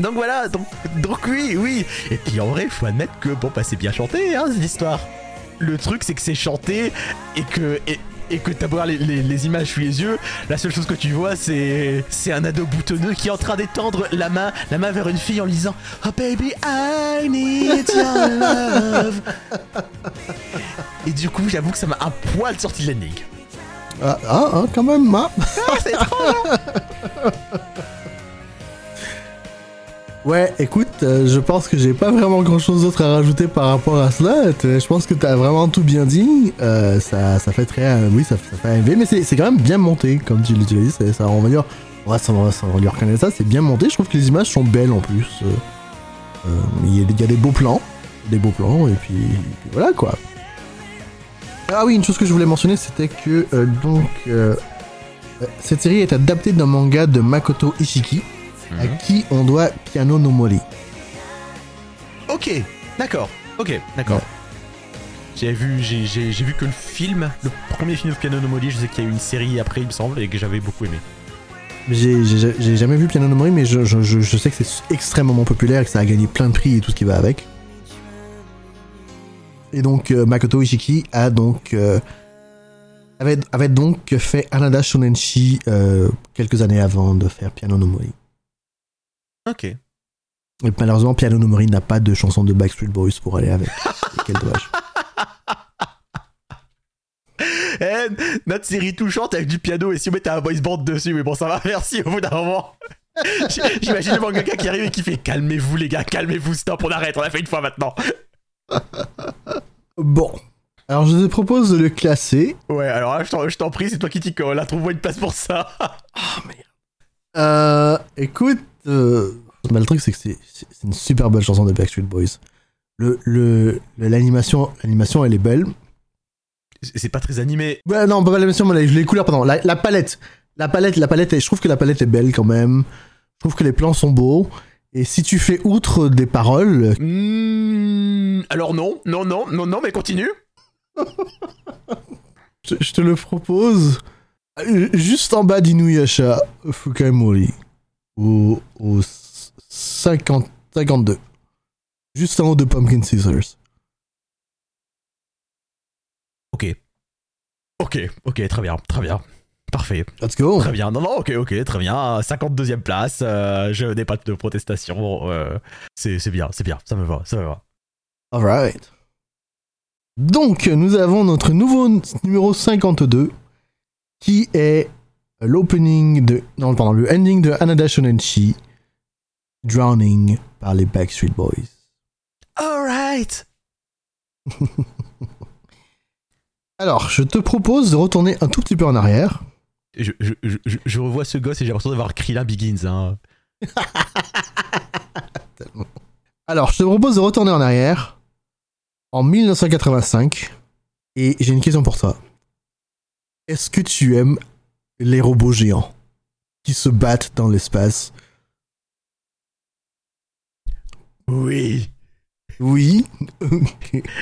Donc voilà, donc, donc oui, oui. Et puis en vrai, faut admettre que bon, bah c'est bien chanté, hein, cette histoire. Le truc, c'est que c'est chanté et que. Et, et que t'as beau les, les- les images sous les yeux, la seule chose que tu vois, c'est c'est un ado boutonneux qui est en train d'étendre la main, la main vers une fille en lui disant Oh baby, I need your love. Et du coup, j'avoue que ça m'a un poil sorti de l'énigme. Ah, ah, ah, quand même, ah. C'est étrange. Ouais, écoute, euh, je pense que j'ai pas vraiment grand chose d'autre à rajouter par rapport à cela. Je pense que t'as vraiment tout bien dit. Euh, ça, ça fait très. euh, oui, ça, ça fait AMV, mais c'est quand même bien monté, comme tu c'est- Ça, on va dire. On va, on va, on va lui reconnaître ça, c'est bien monté. Je trouve que les images sont belles en plus. Il y, a des- beaux plans. Des beaux plans, et puis, puis voilà quoi. Ah oui, une chose que je voulais mentionner, c'était que donc. cette série est adaptée d'un manga de Makoto Ishiki, à qui on doit Piano no Mori. Ok, d'accord, ok, d'accord. Ouais. J'ai vu, j'ai, vu que le film, le premier film de Piano no Mori, je sais qu'il y a eu une série après, il me semble, et que j'avais beaucoup aimé. J'ai jamais vu Piano no Mori, mais je, je- je- je sais que c'est extrêmement populaire et que ça a gagné plein de prix et tout ce qui va avec. Et donc euh, Makoto Ishiki a donc euh, avait, avait donc fait Anada Shonenshi euh, quelques années avant de faire Piano no Mori. Ok. Et malheureusement, Piano no Mori n'a pas de chanson de Backstreet Boys pour aller avec. Quel dommage. Eh, notre série touchante avec du piano, et si on mettait un voice band dessus, mais bon, ça va, merci au bout d'un moment. J'imagine le mangaka qui arrive et qui fait Calmez-vous, les gars, calmez-vous, stop, on arrête, on l'a fait une fois maintenant. Bon. Alors je te propose de le classer. Ouais, alors là, je t'en- prie, c'est toi qui t'y colle, là, trouve-moi une place pour ça. Euh, écoute, euh, bah, le truc c'est que c'est une super belle chanson de Backstreet Boys. Le l'animation l'animation elle est belle. C'est pas très animé. Ouais, non, pas l'animation, mais les, couleurs, pardon. La, la palette, la palette, la palette. Je trouve que la palette est belle quand même. Je trouve que les plans sont beaux. Et si tu fais outre des paroles, Hmm, alors non, non, non, non, non, mais continue. je, je te le propose. euh, Juste en bas d'Inuyasha Fukamori. Au, au 50, 52. Juste en haut de Pumpkin Scissors. Ok. Ok, ok, très bien, très bien. Parfait, Let's go. très bien. Non, non, ok, ok, très bien. 52e place, euh, je n'ai pas de protestation. euh, c'est bien, c'est bien, ça me va, ça me va. Alright. Donc, nous avons notre nouveau numéro 52, qui est l'opening de. Non, pardon, le ending de Anada Shonenshi, Drowning par les Backstreet Boys. Alright. Alors, je te propose de retourner un tout petit peu en arrière. Je, je, je, je- je revois ce gosse et j'ai l'impression d'avoir Krillin Begins. Hein. Alors, je te propose de retourner en arrière, en 1985, et j'ai une question pour toi. Est-ce que tu aimes les robots géants qui se battent dans l'espace Oui. Oui.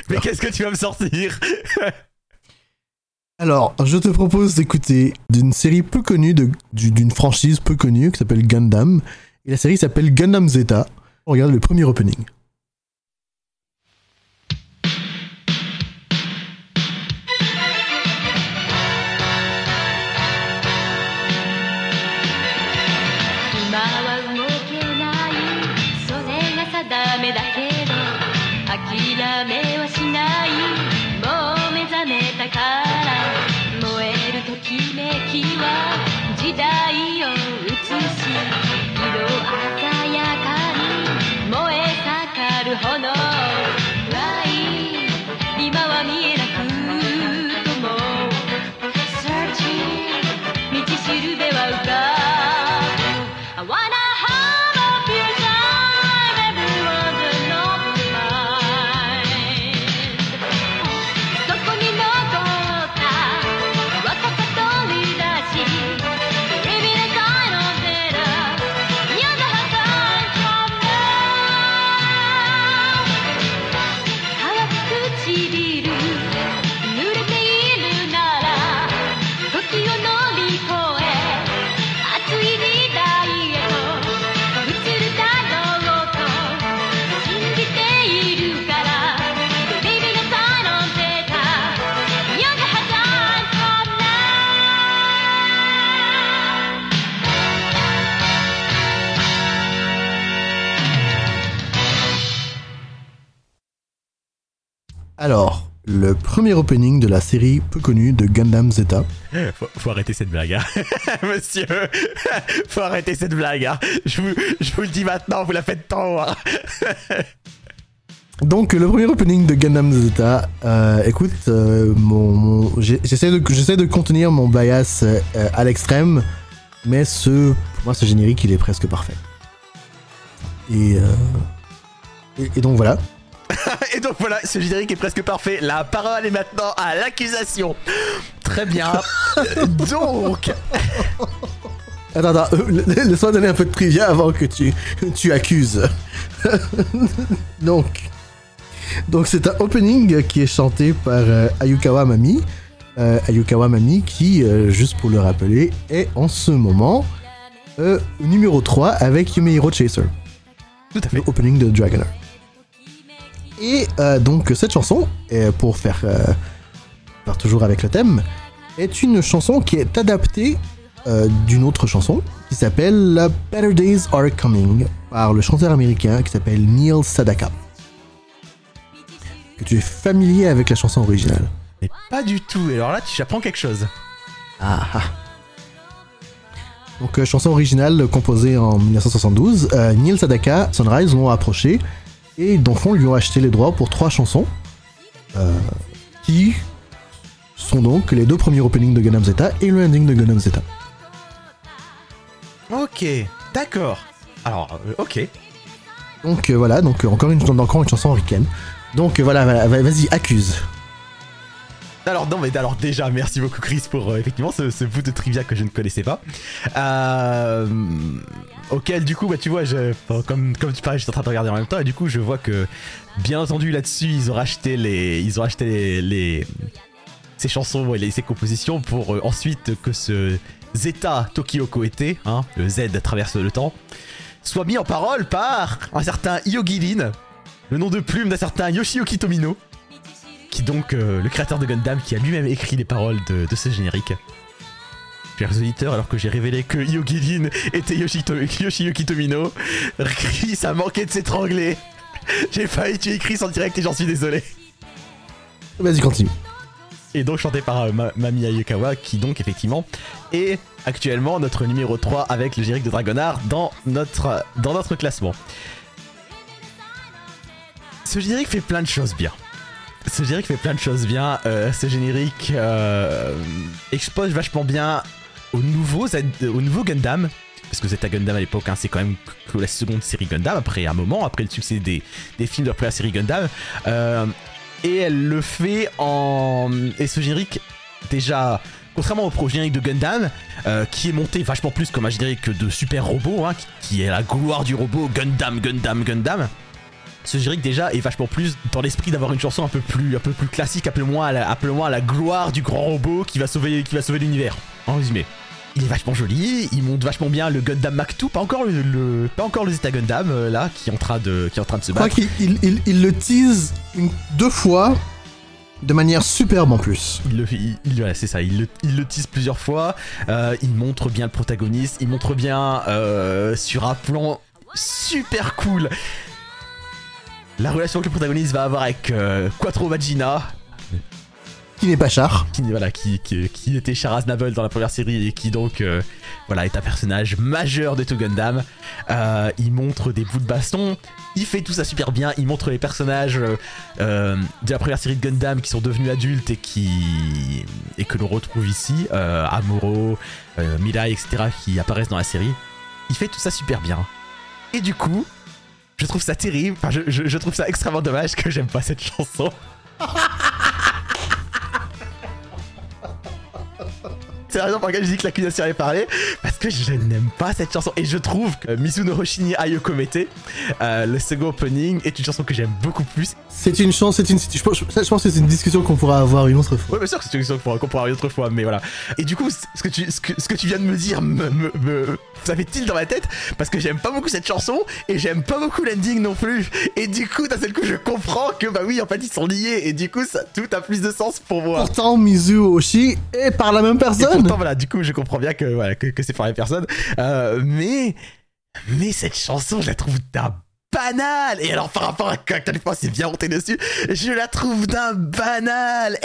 Mais qu'est-ce que tu vas me sortir? Alors, je te propose d'écouter d'une série peu connue, de- d'une franchise peu connue qui s'appelle Gundam. Et la série s'appelle Gundam Zeta. On regarde le premier opening. Le premier opening de la série peu connue de Gundam Zeta. Faut, faut arrêter cette blague, hein. Monsieur. faut arrêter cette blague, hein. Je vous, je vous le dis maintenant, vous la faites tant. hein. Donc, le premier opening de Gundam Zeta, euh, écoute, euh, mon, mon- j'essaie de, contenir mon bias euh, à l'extrême, mais ce, pour moi, ce générique, il est presque parfait. Et, euh, et, et donc voilà. Et donc voilà, ce générique est presque parfait. La parole est maintenant à l'accusation. Très bien. Donc, Attends, attends, euh, laisse-moi donner un peu de trivia avant que tu, tu accuses. donc, donc c'est un opening qui est chanté par euh, Ayukawa Mami. Euh, Ayukawa Mami qui, juste pour le rappeler, est en ce moment numéro 3 avec Yumehiro Chaser, tout à fait. le opening de Dragoner. Et euh, donc cette chanson, pour faire, euh, faire toujours avec le thème, est une chanson qui est adaptée euh, d'une autre chanson qui s'appelle Better Days Are Coming par le chanteur américain qui s'appelle Neil Sadaka. Que tu es familier avec la chanson originale. Mais pas du tout. Et alors là, tu apprends quelque chose. Ah ah. Donc, chanson originale composée en 1972. Euh, Neil Sadaka, Sunrise l'ont approché et dans le fond lui ont acheté les droits pour trois chansons euh, qui sont donc les deux premiers openings de Gundam Zeta et le ending de Gundam Zeta. Ok, d'accord. Alors, euh, ok. Donc euh, voilà, donc euh, encore, une, encore une chanson ricaine. Donc euh, voilà, voilà, va- vas-y, accuse. Alors non mais alors déjà merci beaucoup Chris pour effectivement ce, ce bout de trivia que je ne connaissais pas. Auquel du coup bah tu vois je, comme comme tu parlais j'étais en train de regarder en même temps et du coup je vois que bien entendu là-dessus ils ont racheté les ces chansons et ces compositions pour euh, ensuite que ce Zeta Tokyo Koete hein le Z traverse le temps soit mis en parole par un certain Yogilin le nom de plume d'un certain Yoshiyuki Tomino qui donc euh, le créateur de Gundam qui a lui-même écrit les paroles de ce générique. Chers auditeurs, alors que j'ai révélé que Yogilin était Yoshiyuki Tomino, Chris a manqué de s'étrangler. J'ai failli tuer Chris en direct et j'en suis désolé. Vas-y, continue. Et donc chanté par euh, Ma- Mami Ayukawa qui donc effectivement est actuellement notre numéro 3 avec le générique de Dragonard dans notre, dans notre classement. Ce générique fait plein de choses bien. Ce générique fait plein de choses bien. Euh, ce générique euh, expose vachement bien au nouveau, Gundam. Parce que Zeta Gundam à l'époque, hein, c'est quand même que la seconde série Gundam, après un moment, après le succès des, films de la première série Gundam. Euh, et elle le fait en. Et ce générique, déjà, contrairement au générique de Gundam, euh, qui est monté vachement plus comme un générique de super robot, hein, qui, est la gloire du robot Gundam, Gundam, Gundam. Ce générique déjà est vachement plus dans l'esprit d'avoir une chanson un peu plus, un peu plus classique, appelle-moi à, la- la gloire du grand robot qui va sauver, qui va sauver l'univers. En résumé. Il est vachement joli, il monte vachement bien le Gundam Mach 2, pas encore le, le- pas encore le Zeta Gundam euh, là qui est en train de, qui est en train de se Je crois battre. qu'il il, le tease une- deux fois de manière superbe en plus. Il le, il, il- voilà, c'est ça. Il le, il le tease plusieurs fois. euh, il montre bien le protagoniste. Il montre bien euh, sur un plan super cool la relation que le protagoniste va avoir avec Quattro Vagina, Qui n'est pas char. qui, voilà, qui, qui, qui était Charaz Navel dans la première série et qui donc euh, voilà, est un personnage majeur de tout Gundam. Euh, il montre des bouts de baston, il fait tout ça super bien, il montre les personnages euh, de la première série de Gundam qui sont devenus adultes et qui et que l'on retrouve ici, Amuro, Mirai, etc. qui apparaissent dans la série. Il fait tout ça super bien. Et du coup, je trouve ça terrible, enfin je, je- je trouve ça extrêmement dommage que j'aime pas cette chanson. C'est la raison pour laquelle je dis que l'accusation est parlée, parce que je n'aime pas cette chanson. Et je trouve que Mizuno Hoshini Ayokomete, euh, le second opening, est une chanson que j'aime beaucoup plus. C'est une chance, c'est une. Je pense, je pense que c'est une discussion qu'on pourra avoir une autre fois. Ouais, bien sûr que c'est une chanson qu'on pourra, avoir une autre fois, mais voilà. Et du coup, ce que tu, ce que, ce que tu viens de me dire me, me, me- ça fait tilt dans ma tête, parce que j'aime pas beaucoup cette chanson, et j'aime pas beaucoup l'ending non plus. Et du coup, d'un seul coup, je comprends que, bah oui, en fait, ils sont liés, et du coup, ça, tout a plus de sens pour moi. Pourtant, Mizu Oshi est par la même personne. Pourtant, voilà, du coup, je comprends bien que, voilà, que, que c'est par les personnes. Euh, mais, mais cette chanson, je la trouve d'un banale. Et alors, par rapport à quel point c'est bien monté dessus, je la trouve d'un banal.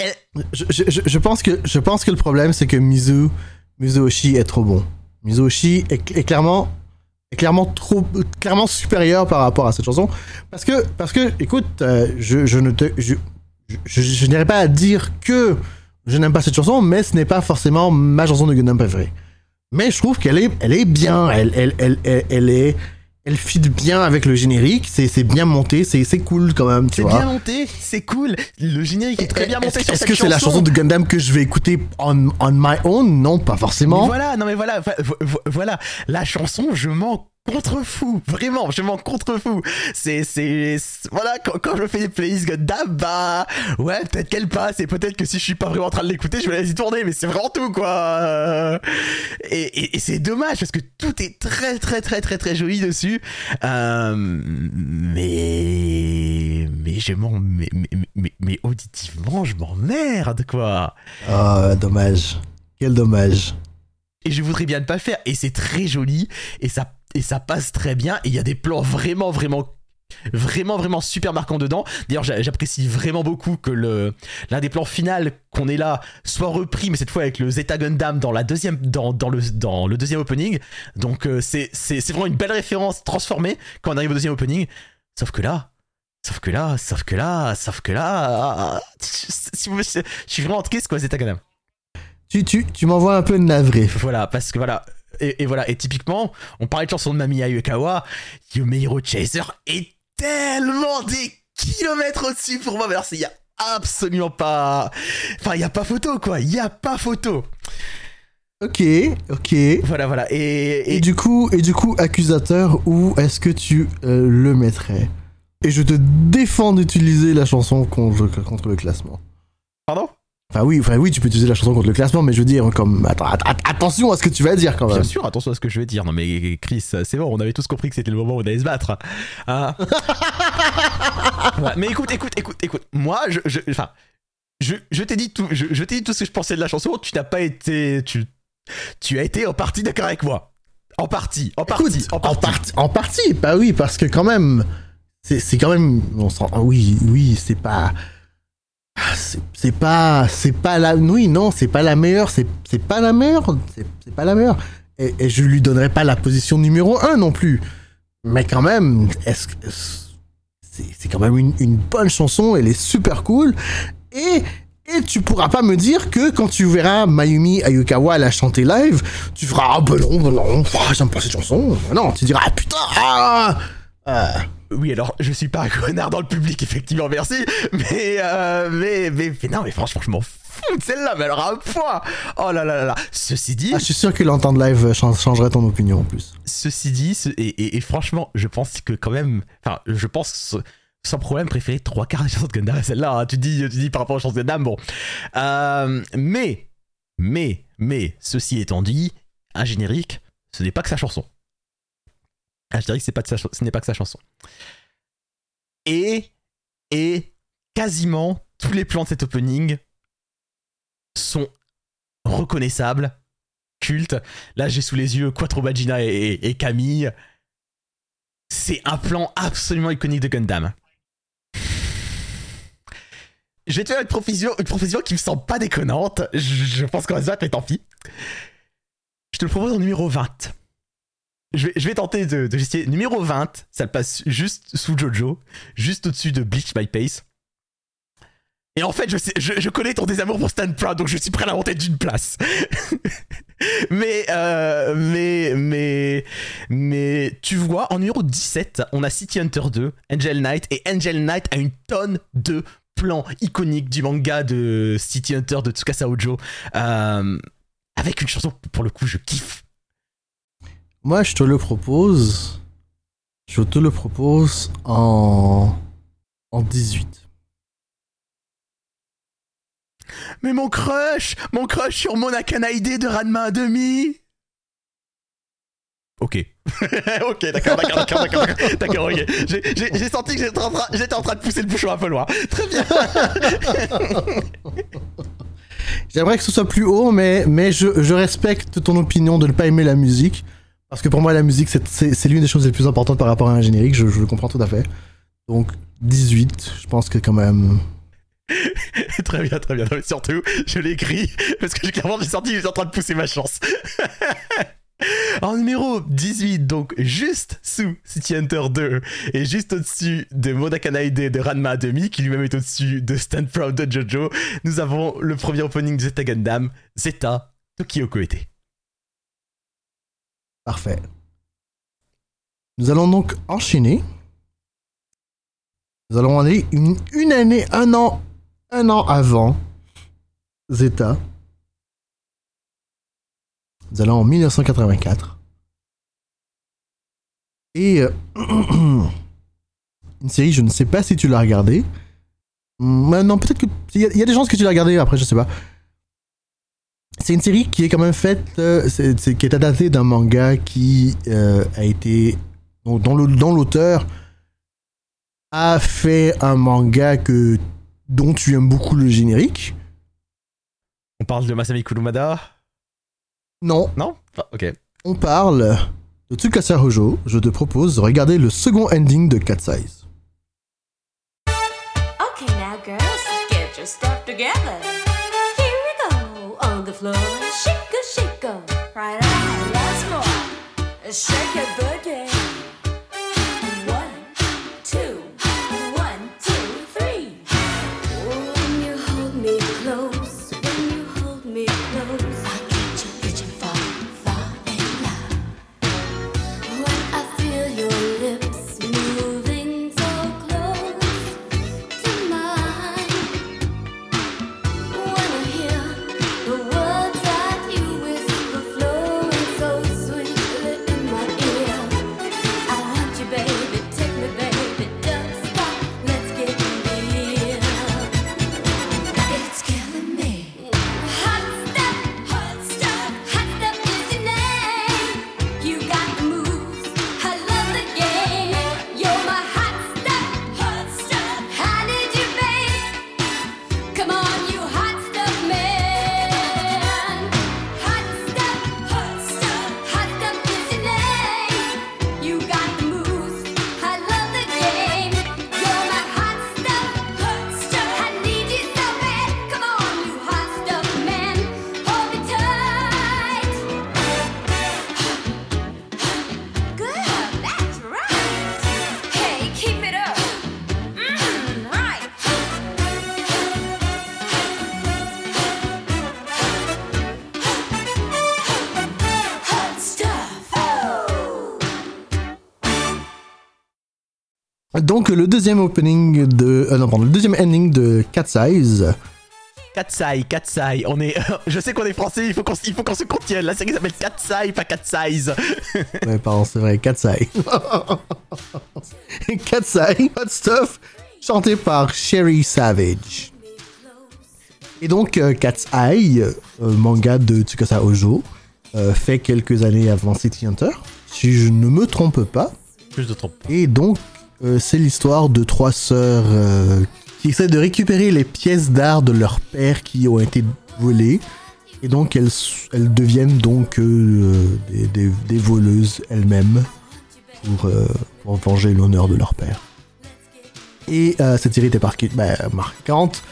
Je, je, je- je pense que, je pense que le problème, c'est que Mizu, Mizuoshi est trop bon. Mizuoshi est, est clairement, est clairement trop, clairement supérieur par rapport à cette chanson. Parce que, parce que, écoute, euh, je, je ne te, je, je, je, je n'irai pas à dire que je n'aime pas cette chanson, mais ce n'est pas forcément ma chanson de Gundam préférée. Mais je trouve qu'elle est, elle est bien. Elle, elle, elle, elle, elle est, elle fit bien avec le générique. C'est, c'est bien monté. C'est, c'est cool quand même. Tu C'est bien monté, c'est cool. Le générique est très bien monté Est-ce que c'est la chanson de Gundam que je vais écouter on, on my own? Non, pas forcément. voilà, non mais voilà, vo- vo- voilà, la chanson, je m'en contrefous, vraiment, je m'en contrefous. C'est, c'est, voilà, quand, je fais des playlists bah, ouais, peut-être qu'elle passe, et peut-être que si je suis pas vraiment en train de l'écouter, je vais la laisser tourner, mais c'est vraiment tout, quoi. Et, et- c'est dommage, parce que tout est très, très, très, très, très joli dessus. Euh, mais, mais je m'en, mais, mais, mais, mais auditivement, je m'emmerde, quoi. Ah, dommage. Quel dommage. Et je voudrais bien ne pas le faire. Et c'est très joli. Et ça et ça passe très bien. Et il y a des plans vraiment vraiment vraiment vraiment super marquants dedans. D'ailleurs j'a- j'apprécie vraiment beaucoup que le l'un des plans finaux qu'on est là soit repris mais cette fois avec le Zeta Gundam dans la deuxième dans, dans le dans le deuxième opening. Donc euh, c'est c'est vraiment une belle référence transformée quand on arrive au deuxième opening. Sauf que là Sauf que là, sauf que là, sauf que là, si vous, je suis vraiment triste quoi, Zeta Gundam. Tu, tu, tu m'envoies un peu navré. Voilà, parce que voilà. Et, et voilà, et typiquement, on parlait de chanson de Mami Ayukawa, Yumehiro Chaser est tellement des kilomètres au-dessus pour moi, mais alors il y a absolument pas... Enfin, il y a pas photo, quoi, il y a pas photo. Ok, ok. Voilà, voilà, et... et- du coup, et du coup, accusateur, où est-ce que tu euh, le mettrais? Et je te défends d'utiliser la chanson contre, contre le classement. Pardon? Enfin oui, enfin oui, tu peux utiliser la chanson contre le classement, mais je veux dire, comme attends, att- att- attention à ce que tu vas dire quand même. Bien sûr, attention à ce que je vais dire. Non mais Chris, c'est bon, on avait tous compris que c'était le moment où on allait se battre. Hein Mais écoute, écoute, écoute, écoute. Moi, je, je, enfin, je, je t'ai dit tout, je, je t'ai dit tout ce que je pensais de la chanson. Tu n'as pas été, tu, tu as été en partie d'accord avec moi. En partie, en partie, Écoute, en en, partie. en partie, bah oui, parce que quand même, c'est quand même, on oui, oui, c'est pas, c'est c'est pas, c'est pas la, oui, non, c'est pas la meilleure, c'est pas la meilleure, c'est pas la meilleure, et, je lui donnerai pas la position numéro 1 non plus, mais quand même, est-ce c'est quand même une, une bonne chanson, elle est super cool, et et tu pourras pas me dire que quand tu verras Mayumi Ayukawa la chanter live, tu feras ah ben non, ben non, ah, j'aime pas cette chanson. Non, tu diras ah putain, ah, ah. Oui, alors je suis pas un connard dans le public, effectivement, merci. Mais, euh, mais, mais, mais non, mais franchement, je m'en fous de celle-là. Mais alors à un point. Oh là là là là. Ceci dit, Ah, je suis sûr que l'entendre live chan- changerait ton opinion en plus. Ceci dit, ce- et, et- et franchement, je pense que quand même, enfin, je pense sans problème préférer trois quarts des chansons de Gundam à celle-là. hein. Tu dis, tu dis par rapport aux chansons de Gundam, bon. Euh, mais, mais, mais, ceci étant dit, un générique, ce n'est pas que sa chanson. Pas de sa ch- ce n'est pas que sa chanson. Et, et quasiment tous les plans de cet opening sont reconnaissables, cultes. Là, j'ai sous les yeux Quattro Bagina et, Camille. C'est un plan absolument iconique de Gundam. Je vais te faire une profusion, une qui me semble pas déconnante. Je, je pense qu'on va se battre, tant pis. Je te le propose en numéro 20. Je vais, tenter de. Numéro 20, ça passe juste sous Jojo, juste au-dessus de Bleach by Pace. Et en fait, je, connais ton désamour pour Stan Proud, donc je suis prêt à la monter d'une place. mais, euh, mais, mais, mais, tu vois, en numéro 17, on a City Hunter 2, Angel Knight, et Angel Knight a une tonne de plans iconiques du manga de City Hunter de Tsukasa Ojo, euh, avec une chanson, pour le coup, je kiffe. Moi, je te le propose. Je te le propose en. en 18. Mais mon crush Mon crush sur Mona Kanaide de Ranma 1,5 Ok. ok, d'accord, d'accord, d'accord, d'accord, d'accord, ok. J'ai- senti que j'étais en, en train de pousser le bouchon un peu loin. Très bien. J'aimerais que ce soit plus haut, mais, mais je, je respecte ton opinion de ne pas aimer la musique. Parce que pour moi, la musique, c'est- l'une des choses les plus importantes par rapport à un générique, je, le comprends tout à fait. Donc, 18, je pense que quand même. très bien, très bien. Surtout, je l'écris parce que clairement, j'ai que j'étais en train de pousser ma chance. En numéro 18, donc juste sous City Hunter 2 et juste au-dessus de Modakanaide de Ranma Ademi, qui lui-même est au-dessus de Stand Proud de Jojo, nous avons le premier opening de Zeta Gundam, Zeta Tokyo Koete. Parfait. Nous allons donc enchaîner. Nous allons aller une, année, un an, un an avant Zeta. Nous allons en 1984. Et euh, une série, je ne sais pas si tu l'as regardée. Non, peut-être que. Il y, a- des chances que tu l'as regardée, après, je sais pas. C'est une série qui est quand même faite, euh, c'est- c'est- qui est adaptée d'un manga qui euh, a été. donc, dont dont l'auteur a fait un manga que, dont tu aimes beaucoup le générique. On parle de Masami Kurumada? Non, Non? Ah, Ok. on parle de Tsukasa Hojo. Je te propose de regarder le second ending de Cat Size. Floor. Shake a shake a. Right on, lots more. Shake it, booty. Donc, le deuxième opening de. euh, non, pardon, le deuxième ending de Cat Size. Katsai, Katsai, on est. Je sais qu'on est français, il faut qu'on il faut qu'on se contienne. La série s'appelle Katsai, pas Cat Size. Ouais, pardon, c'est vrai, Cat Size. Cat Size, Hot Stuff, chanté par Sherry Savage. Et donc, euh, Cat's Eye, euh, manga de Tsukasa Ojo, euh, fait quelques années avant City Hunter, si je ne me trompe pas. Plus de trompe. Et donc, euh, c'est l'histoire de trois sœurs euh, qui essaient de récupérer les pièces d'art de leur père qui ont été volées. Et donc, elles, elles deviennent donc euh, des, voleuses elles-mêmes pour, venger l'honneur de leur père. Et cette série était bah, marquante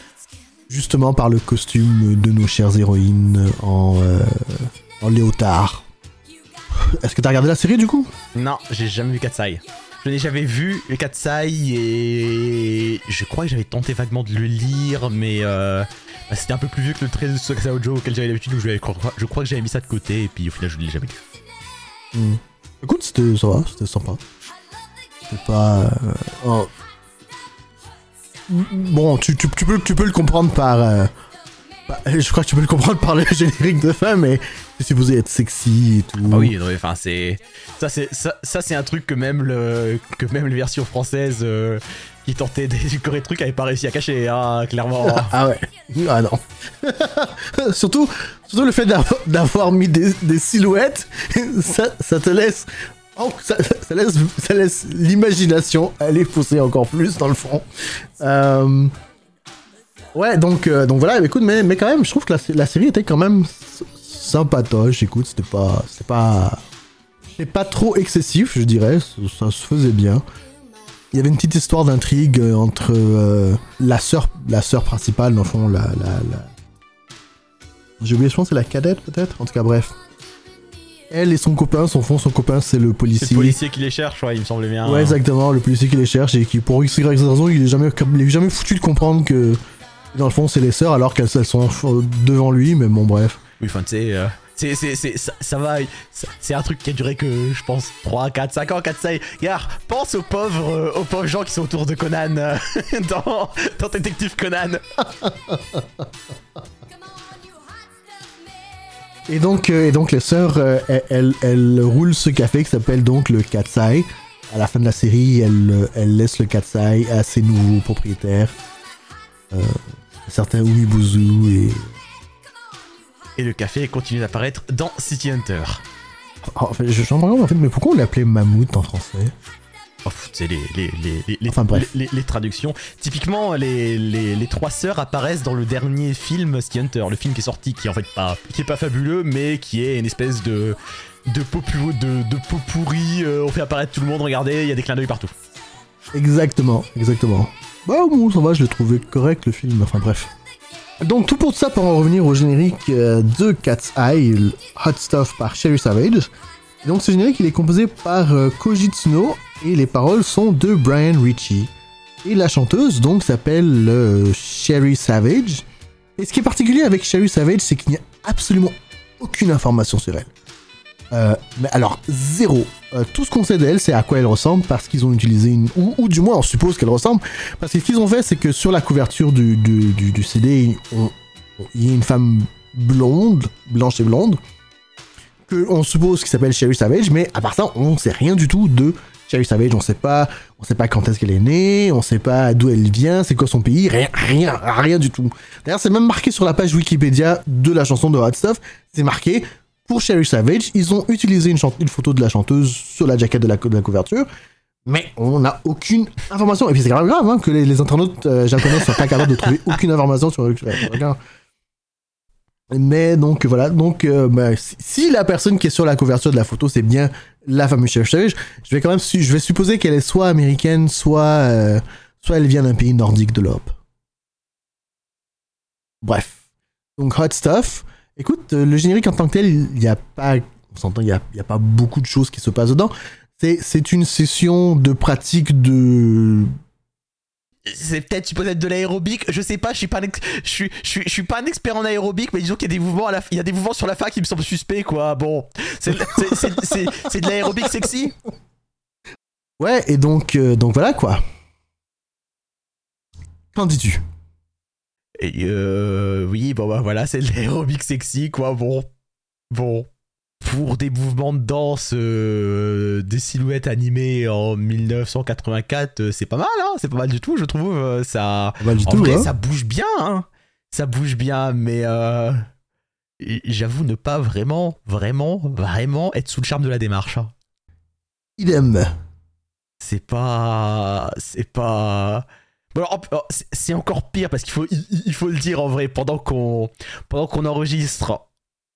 justement par le costume de nos chères héroïnes en, en léotard. Est-ce que t'as regardé la série du coup? Non, j'ai jamais vu Katsai. Je n'ai jamais vu Katsai et je crois que j'avais tenté vaguement de le lire, mais euh, bah, c'était un peu plus vieux que le trait de Tsukasa Ojo auquel j'avais l'habitude, donc je, crois que j'avais mis ça de côté et puis au final je ne l'ai jamais lu. Hmm. Écoute, c'était ça va, c'était sympa. C'était pas. euh, oh. Bon, tu, tu- tu peux, tu peux le comprendre par. euh, bah, je crois que tu peux le comprendre par le générique de fin, mais c'est supposé être sexy et tout. Ah oui, non, mais enfin c'est ça c'est ça, ça, c'est un truc que même le que même les versions françaises euh, qui tentaient d'éduquer le truc avaient pas réussi à cacher, hein, clairement. Ah ouais. Ah non. surtout, surtout le fait d'avoir- mis des, des silhouettes, ça, ça te laisse. oh, ça, ça laisse, ça laisse l'imagination aller pousser encore plus dans le fond. Euh, ouais, donc, euh, donc voilà, écoute, mais, mais quand même, je trouve que la, la série était quand même sympatoche. Écoute, c'était pas. C'était pas. C'est pas trop excessif, je dirais. Ça, ça se faisait bien. Il y avait une petite histoire d'intrigue euh, entre euh, la sœur, la sœur principale, dans le fond, la, la, la- J'ai oublié, je pense c'est la cadette peut-être? En tout cas, bref. Elle et son copain, son fond, son copain, c'est le C'est policier. le policier qui les cherche, ouais, il me semblait bien. Ouais, exactement, le policier qui les cherche et qui, pour X, Y raison, il est jamais, il est jamais foutu de comprendre que, dans le fond, c'est les sœurs alors qu'elles elles sont euh, devant lui, mais bon, bref. Oui, enfin, tu sais, euh, c'est, ça, va, c'est un truc qui a duré que, je pense, 3, 4, 5 ans, 4, 5. Regarde, pense aux pauvres, euh, aux pauvres gens qui sont autour de Conan euh, dans, dans Détective Conan. Et donc, euh, et donc les sœurs, elles, elles, roulent ce café qui s'appelle donc le Katsai. À la fin de la série, elles, elles laissent le Katsai à ses nouveaux propriétaires. Certains Umibuzu et... Et le café continue d'apparaître dans City Hunter. Oh, en fait, je me en fait, mais pourquoi on l'appelait Mammouth en français? Oh, les, les, les, les, les- Enfin, bref. les, les- les traductions. Typiquement, les, les, les trois sœurs apparaissent dans le dernier film City Hunter, le film qui est sorti, qui est en fait pas, qui est pas fabuleux, mais qui est une espèce de de pot, de, de pot pourri. euh, on fait apparaître tout le monde, regardez, il y a des clins d'œil partout. Exactement, exactement. Bah bon, ça va, je l'ai trouvé correct le film, enfin bref. Donc tout pour ça pour en revenir au générique euh, de Cat's Eye, Hot Stuff par Sherry Savage. Donc ce générique il est composé par euh, Koji Tsuno et les paroles sont de Brian Ritchie. Et la chanteuse donc s'appelle euh, Sherry Savage. Et ce qui est particulier avec Sherry Savage c'est qu'il n'y a absolument aucune information sur elle. Euh, mais alors, zéro. Euh, tout ce qu'on sait d'elle, c'est à quoi elle ressemble, parce qu'ils ont utilisé une. Ou, ou du moins, on suppose qu'elle ressemble. Parce que ce qu'ils ont fait, c'est que sur la couverture du, du, CD, il y a une femme blonde, blanche et blonde, que on suppose qui s'appelle Sherry Savage, mais à part ça, on sait rien du tout de Sherry Savage. On sait pas, on sait pas quand est-ce qu'elle est née, on sait pas d'où elle vient, c'est quoi son pays, rien, rien, rien du tout. D'ailleurs, c'est même marqué sur la page Wikipédia de la chanson de Hot Stuff, c'est marqué pour Sherry Savage, ils ont utilisé une, photo de la chanteuse sur la jaquette de la, de la couverture, mais on n'a aucune information. Et puis c'est quand même grave hein, que les, les internautes euh, japonais soient pas capables de trouver aucune information sur le. Mais donc voilà, donc euh, bah, si, si la personne qui est sur la couverture de la photo c'est bien la fameuse Sherry Savage, je vais quand même su- je vais supposer qu'elle est soit américaine, soit euh, soit elle vient d'un pays nordique de l'Europe. Bref, donc hot stuff. Écoute, euh, le générique en tant que tel, il n'y a pas, on s'entend, il n'y a, pas beaucoup de choses qui se passent dedans. C'est, c'est une session de pratique de. C'est peut-être, tu peux être de l'aérobic, je sais pas, je suis pas, un ex- je suis, je suis, je suis pas un expert en aérobic, mais disons qu'il y a des mouvements à la, il y a des mouvements sur la fac qui me semblent suspects, quoi. Bon, c'est, c'est, c'est, c'est- c'est de l'aérobic sexy? Ouais, et donc, euh, donc voilà quoi. Qu'en dis-tu? Et euh, oui, bon bah voilà, c'est de l'aérobic sexy, quoi. Bon, bon. Pour des mouvements de danse, euh, des silhouettes animées en 1984, euh, c'est pas mal, hein. C'est pas mal du tout, je trouve. ça. Pas mal du En tout, vrai, hein. ça bouge bien, hein. Ça bouge bien, mais euh, j'avoue ne pas vraiment, vraiment, vraiment être sous le charme de la démarche. hein. Idem. C'est pas, c'est pas. Oh, c'est- encore pire parce qu'il faut, il, il faut le dire en vrai. Pendant qu'on, pendant qu'on enregistre,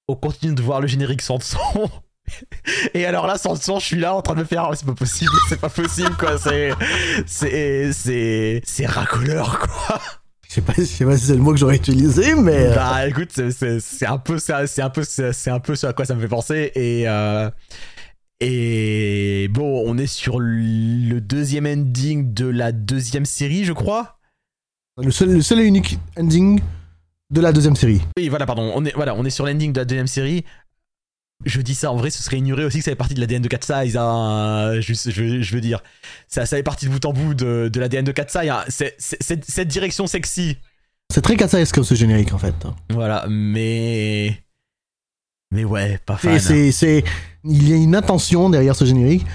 on continue de voir le générique sans son. Et alors là, sans son, je suis là en train de me faire, oh, c'est pas possible, c'est pas possible, quoi. C'est, c'est, c'est, c'est racoleur, quoi. Je sais pas, je sais pas si c'est le mot que j'aurais utilisé, mais. euh, Bah écoute, c'est- un peu ça, c'est un peu c'est c'est un peu ce à quoi ça me fait penser et euh, et bon, on est sur le deuxième ending de la deuxième série, je crois. le, seul, le seul et unique ending de la deuxième série. Oui, voilà, pardon, on est voilà, on est sur l'ending de la deuxième série. Je dis ça en vrai, ce serait ignoré aussi que ça fait partie de l'ADN de Cat Size. Hein, juste, je, je veux dire, ça, ça fait partie de bout en bout de, de l'ADN de Cat Size. Hein. C'est- c'est- cette, cette direction sexy, C'est très Katsaesque ce générique en fait. voilà, mais mais ouais, pas fan. Et c'est, c'est, il y a une intention derrière ce générique.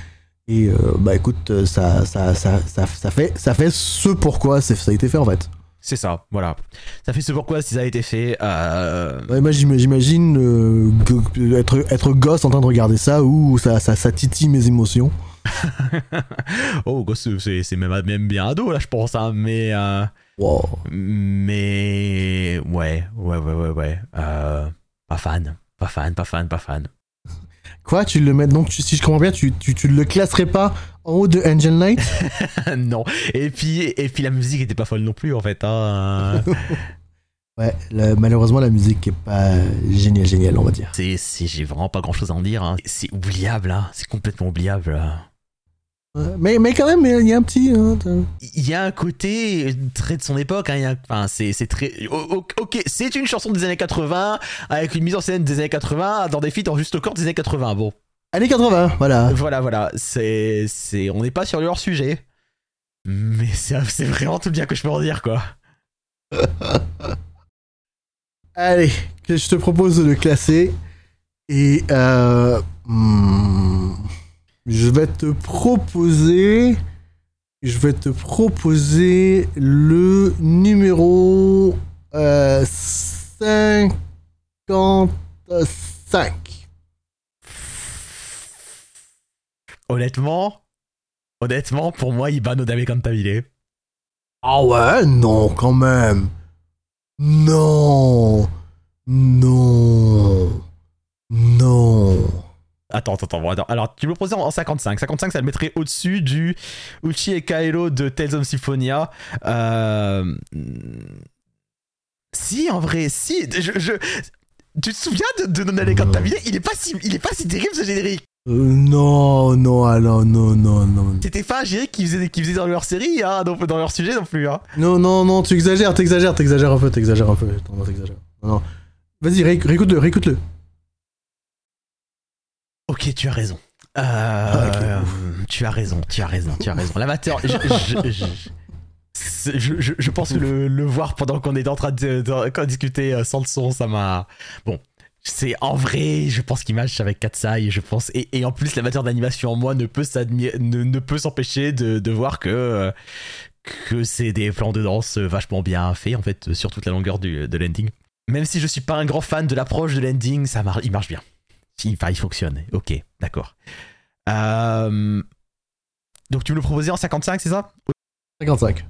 Et euh, bah écoute, euh, ça, ça, ça, ça, ça fait, ça fait ce pourquoi ça a été fait en fait. C'est ça, voilà. Ça fait ce pourquoi si ça a été fait. Euh... Ouais, moi j'im- j'imagine euh, être, être gosse en train de regarder ça ou ça, ça, ça titille mes émotions. oh, gosse, c'est c'est même, même bien ado là, je pense. Hein, mais euh, Wow. mais ouais, ouais, ouais, ouais, ouais. Pas fan, pas fan, pas fan, pas fan. Quoi Tu le mets donc tu- si je comprends bien, tu, tu, tu le classerais pas en haut de Angel Knight non. Et puis, et puis la musique était pas folle non plus en fait. Hein. Ouais, le- malheureusement la musique est pas géniale, géniale, on va dire. c'est, c'est- j'ai vraiment pas grand chose à en dire. hein. C'est oubliable, hein. c'est complètement oubliable. Ouais, Mais, mais quand même, il y a un petit. hein, Il y a un côté très de son époque. Hein. Enfin, c'est, très. o- o- Ok, c'est une chanson des années 80 avec une mise en scène des années 80 dans des feats en juste au corps des années 80. Bon, Années 80, voilà. voilà, voilà. C'est, c'est, on n'est pas sur le hors sujet, mais c'est, c'est vraiment tout le bien que je peux en dire quoi. Allez, que je te propose de le classer. Et euh, hmm, je vais te proposer. Je vais te proposer le numéro euh, 55. Honnêtement, honnêtement, pour moi, Ibano Dame Cantabile. Ah ouais, non, quand même. Non. Non. Non. Attends, attends, attends, attends. Alors, tu me le posais en 55. 55, ça le mettrait au-dessus du Uchi et Kaelo de Tales of Symphonia. Euh... Si, en vrai, si. Je, je- Tu te souviens de, de Nonale Cantabile il est, pas si, il est pas si terrible ce générique. Euh, non, non, alors, non, non, non. C'était pas un générique qu'ils faisaient, qu'ils faisaient dans leur série, hein, dans, dans leur sujet non plus. Hein. Non, non, non, tu exagères, t'exagères, t'exagères un peu, t'exagères un peu. Attends, non, t'exagères. Non, non. Vas-y, ré- réécoute-le, réécoute-le. Ok, tu as raison. Euh, Ah, tu as raison, tu as raison, tu as raison. L'amateur, je, je, je, je- pense que le, le voir pendant qu'on est en train de, discutait euh, sans le son, ça m'a. Bon, c'est en vrai, je pense qu'il match avec Katsai, je pense. Et, et en plus, l'amateur d'animation en moi ne peut s'admi- ne, ne peut s'empêcher de, de voir que. euh, que c'est des plans de danse vachement bien faits en fait sur toute la longueur du, de l'ending. Même si je suis pas un grand fan de l'approche de l'ending, ça mar- il marche bien. Si, Enfin, il fonctionne. Ok, d'accord. Euh, Donc tu me le proposais en 55, c'est ça? 55.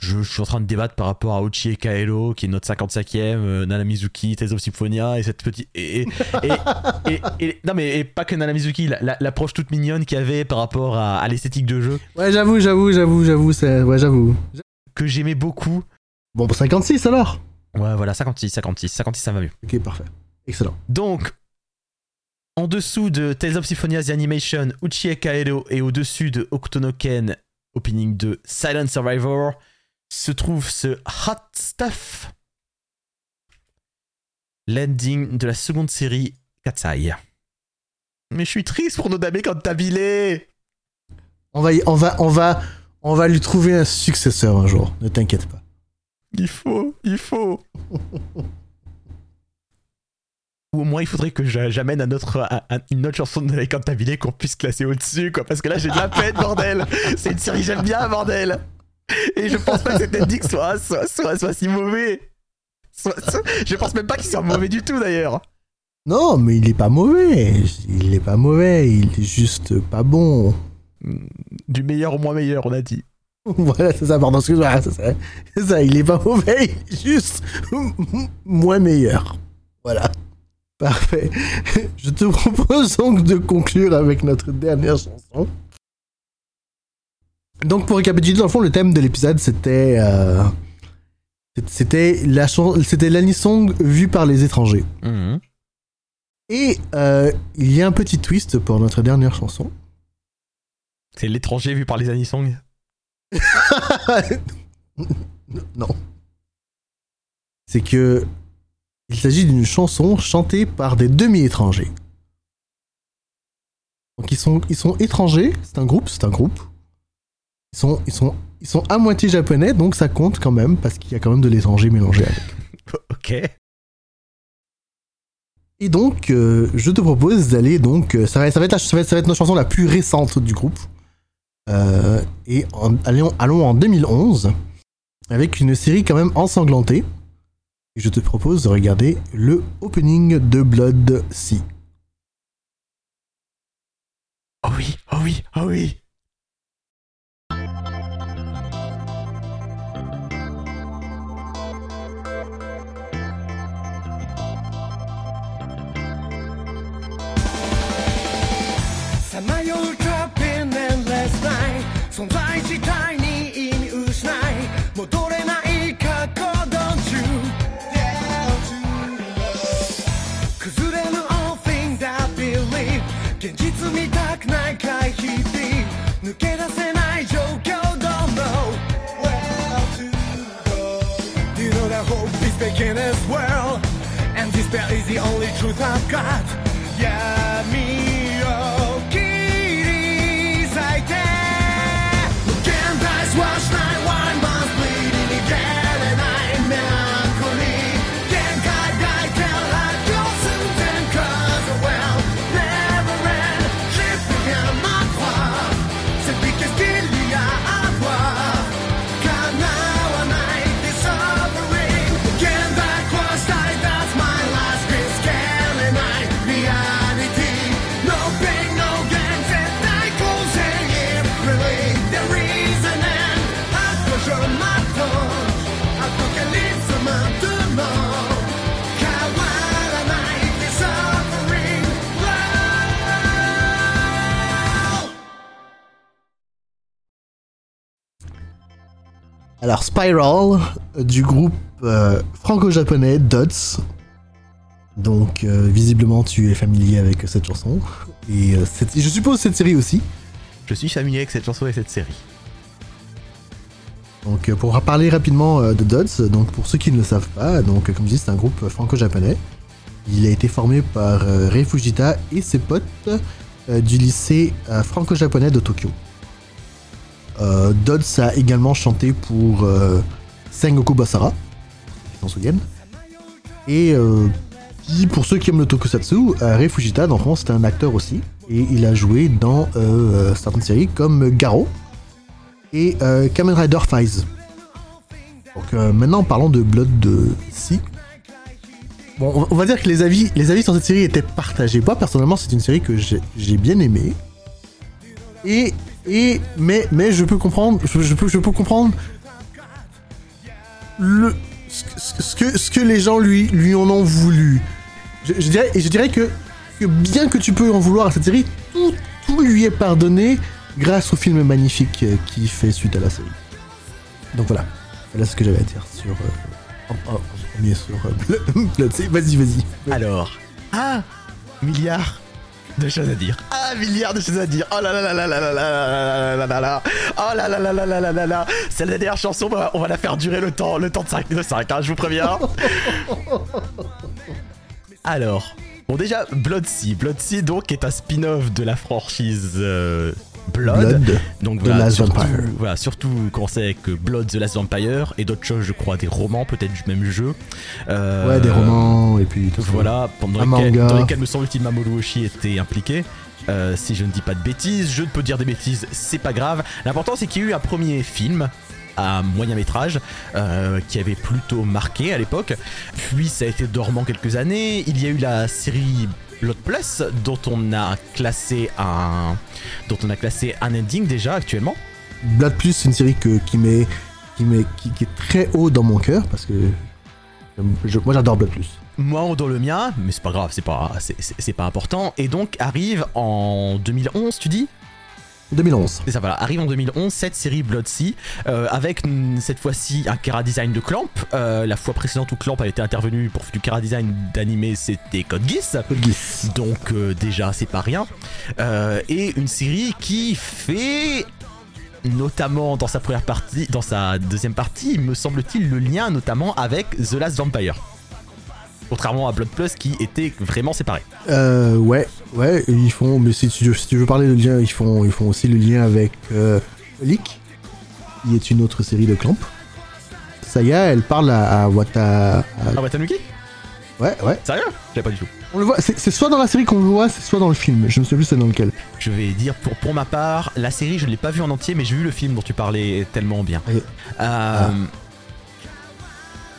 je, je suis en train de débattre par rapport à Uchi et Kaelo, qui est notre 55e, euh, Nana Mizuki, Tales of Symphonia, et cette petite. Et, et, et- non, mais et pas que Nana Mizuki, la- la- l'approche toute mignonne qu'il y avait par rapport à, à l'esthétique de jeu, Ouais, j'avoue, j'avoue, j'avoue, j'avoue. Ouais, j'avoue. que j'aimais beaucoup. Bon, pour 56 alors Ouais, voilà, 56, 56, 56, ça va mieux. Ok, parfait. Excellent. Donc, en dessous de Tales of Symphonia The Animation, Uchi et Kaero, et au-dessus de Octonoken, opening de Silent Survivor, se trouve ce Hot Stuff, l'ending de la seconde série Katsai. Mais je suis triste pour Nodame Cantabile On va, y- on va, on va, on va lui trouver un successeur un jour. Ne t'inquiète pas. Il faut, il faut Ou au moins il faudrait que j'a- j'amène un autre, un- un- une autre chanson de Nodame Cantabile qu'on puisse classer au-dessus, quoi, parce que là j'ai de la peine, bordel C'est une série que j'aime bien, bordel Et je pense pas que cet ending soit, soit, soit, soit si mauvais Soit- soit- Je pense même pas qu'il soit mauvais du tout d'ailleurs Non, mais il est pas mauvais. Il est pas mauvais. Il est juste pas bon. Du meilleur au moins meilleur, on a dit. voilà, c'est ça, pardon, excuse-moi. C'est ça. C'est ça, il est pas mauvais. Il est juste moins meilleur. Voilà. Parfait. Je te propose donc de conclure avec notre dernière chanson. Donc pour récapituler, dans le fond, le thème de l'épisode, c'était euh, c'était la chan- c'était l'anisong vue par les étrangers. Mhm. Et euh, il y a un petit twist pour notre dernière chanson. C'est l'étranger vu par les Anisong. Non. C'est que il s'agit d'une chanson chantée par des demi-étrangers. Donc ils sont, ils sont étrangers, c'est un groupe, c'est un groupe. Ils sont, ils, sont, ils sont à moitié japonais, donc ça compte quand même, parce qu'il y a quand même de l'étranger mélangé avec. Ok. Et donc, euh, je te propose d'aller donc, euh, ça va, ça va être la- ça va être, ça va être notre chanson la plus récente du groupe. Euh, et allons, allons en 2011 avec une série quand même ensanglantée. Et je te propose de regarder le opening de Blood Sea. Oh oui, oh oui, oh oui. The only truth I've got Alors, Spiral, euh, du groupe euh, franco-japonais Dots. Donc, euh, visiblement, tu es familier avec cette chanson. Et euh, cette- je suppose cette série aussi. Je suis familier avec cette chanson et cette série. Donc, pour parler rapidement de Dots, donc pour ceux qui ne le savent pas, donc comme je dis, c'est un groupe franco-japonais. Il a été formé par Rei Fujita et ses potes du lycée franco-japonais de Tokyo. Euh, Dots a également chanté pour euh, Sengoku Basara, qui s'en souviennent. Et euh, pour ceux qui aiment le tokusatsu, Rei Fujita, dans France, c'était un acteur aussi. Et il a joué dans certaines séries comme Garo et Kamen Rider Fize. Donc maintenant parlons de Blood de. Bon, on va- dire que les avis, les avis sur cette série étaient partagés. Moi personnellement, c'est une série que j'ai j'ai bien aimée. Et et mais mais je peux comprendre, je, je peux je peux comprendre le ce, que- ce que les gens lui lui en ont voulu. Je, je dirais et je dirais que, que bien que tu peux en vouloir à cette série, tout tout lui est pardonné grâce au film magnifique qui fait suite à la série. Donc voilà, voilà ce que j'avais à dire sur. Euh, premier sur euh, Vas-y, vas-y. Alors, un milliard de choses à dire. Un milliard de choses à dire. Oh là là là là là là là là là là là. Oh là là là là là là là là. C'est la dernière chanson, on va- on va la faire durer le temps, le temps de 5, de 5 hein, je vous préviens. Alors, bon déjà, Blood Sea. Blood Sea donc est un spin-off de la franchise euh, Blood. Blood. Donc The Last surtout, Vampire. voilà, surtout qu'on sait que Blood The Last Vampire et d'autres choses, je crois, des romans, peut-être du même jeu. Euh, Ouais, des romans et puis tout ça. Voilà, pendant lesquels, dans lesquels me semble-t-il Mamoru Oshii était impliqué. Euh, si je ne dis pas de bêtises, je peux dire des bêtises, c'est pas grave. L'important c'est qu'il y a eu un premier film à moyen métrage euh, qui avait plutôt marqué à l'époque. Puis ça a été dormant quelques années. Il y a eu la série Blood Plus dont on a classé un dont on a classé un ending déjà actuellement. Blood Plus, c'est une série que, qui, met, qui, met, qui, qui est très haut dans mon cœur parce que je- moi j'adore Blood Plus. Moi dans le mien, mais c'est pas grave, c'est pas c'est- c'est c'est pas important. Et donc arrive en 2011, tu dis? 2011. C'est ça, voilà. Arrive en 2011 cette série Blood Sea, euh, avec cette fois-ci un Kara Design de Clamp. Euh, la fois précédente où Clamp a été intervenu pour du Kara Design d'animé, c'était Code Geass. Code Geass. Donc euh, déjà, c'est pas rien. Euh, et une série qui fait notamment dans sa première partie, dans sa deuxième partie, me semble-t-il, le lien notamment avec The Last Vampire. Contrairement à Blood Plus qui était vraiment séparé. Euh, ouais, ouais, ils font, mais si tu, veux- si tu veux parler de lien, ils font, ils font aussi le lien avec euh, Leak, qui est une autre série de Clamp. Saya, elle parle à, à Wata. à- Ah, Watanuki? Ouais, ouais. Sérieux? J'avais pas du tout. On le voit, c'est soit dans la série qu'on le voit, c'est soit dans le film. Je me souviens plus c'est dans lequel. Je vais dire pour, pour ma part, la série je ne l'ai pas vue en entier, mais j'ai vu le film dont tu parlais tellement bien. Euh,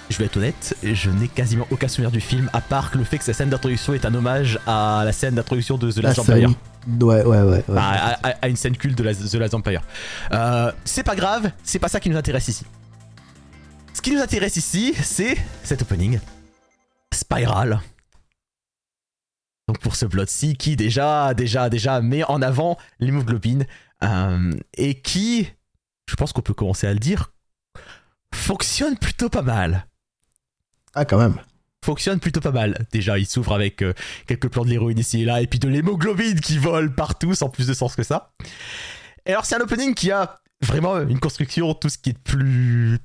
Je vais être honnête, je n'ai quasiment aucun souvenir du film, à part que le fait que sa scène d'introduction est un hommage à la scène d'introduction de The Last La Vampire. scène- Ouais, ouais, ouais. ouais. À, à- à une scène culte de la, The Last Vampire. Euh, c'est pas grave, c'est pas ça qui nous intéresse ici. Ce qui nous intéresse ici, c'est cet opening. Spiral. Donc pour ce Blood-Sea qui déjà, déjà, déjà met en avant l'hémoglobine euh, et qui, je pense qu'on peut commencer à le dire, fonctionne plutôt pas mal. Ah, quand même. Fonctionne plutôt pas mal. Déjà, il s'ouvre avec euh, quelques plans de l'héroïne ici et là, et puis de l'hémoglobine qui vole partout sans plus de sens que ça. Et alors, c'est un opening qui a vraiment une construction, tout ce qui est de plus.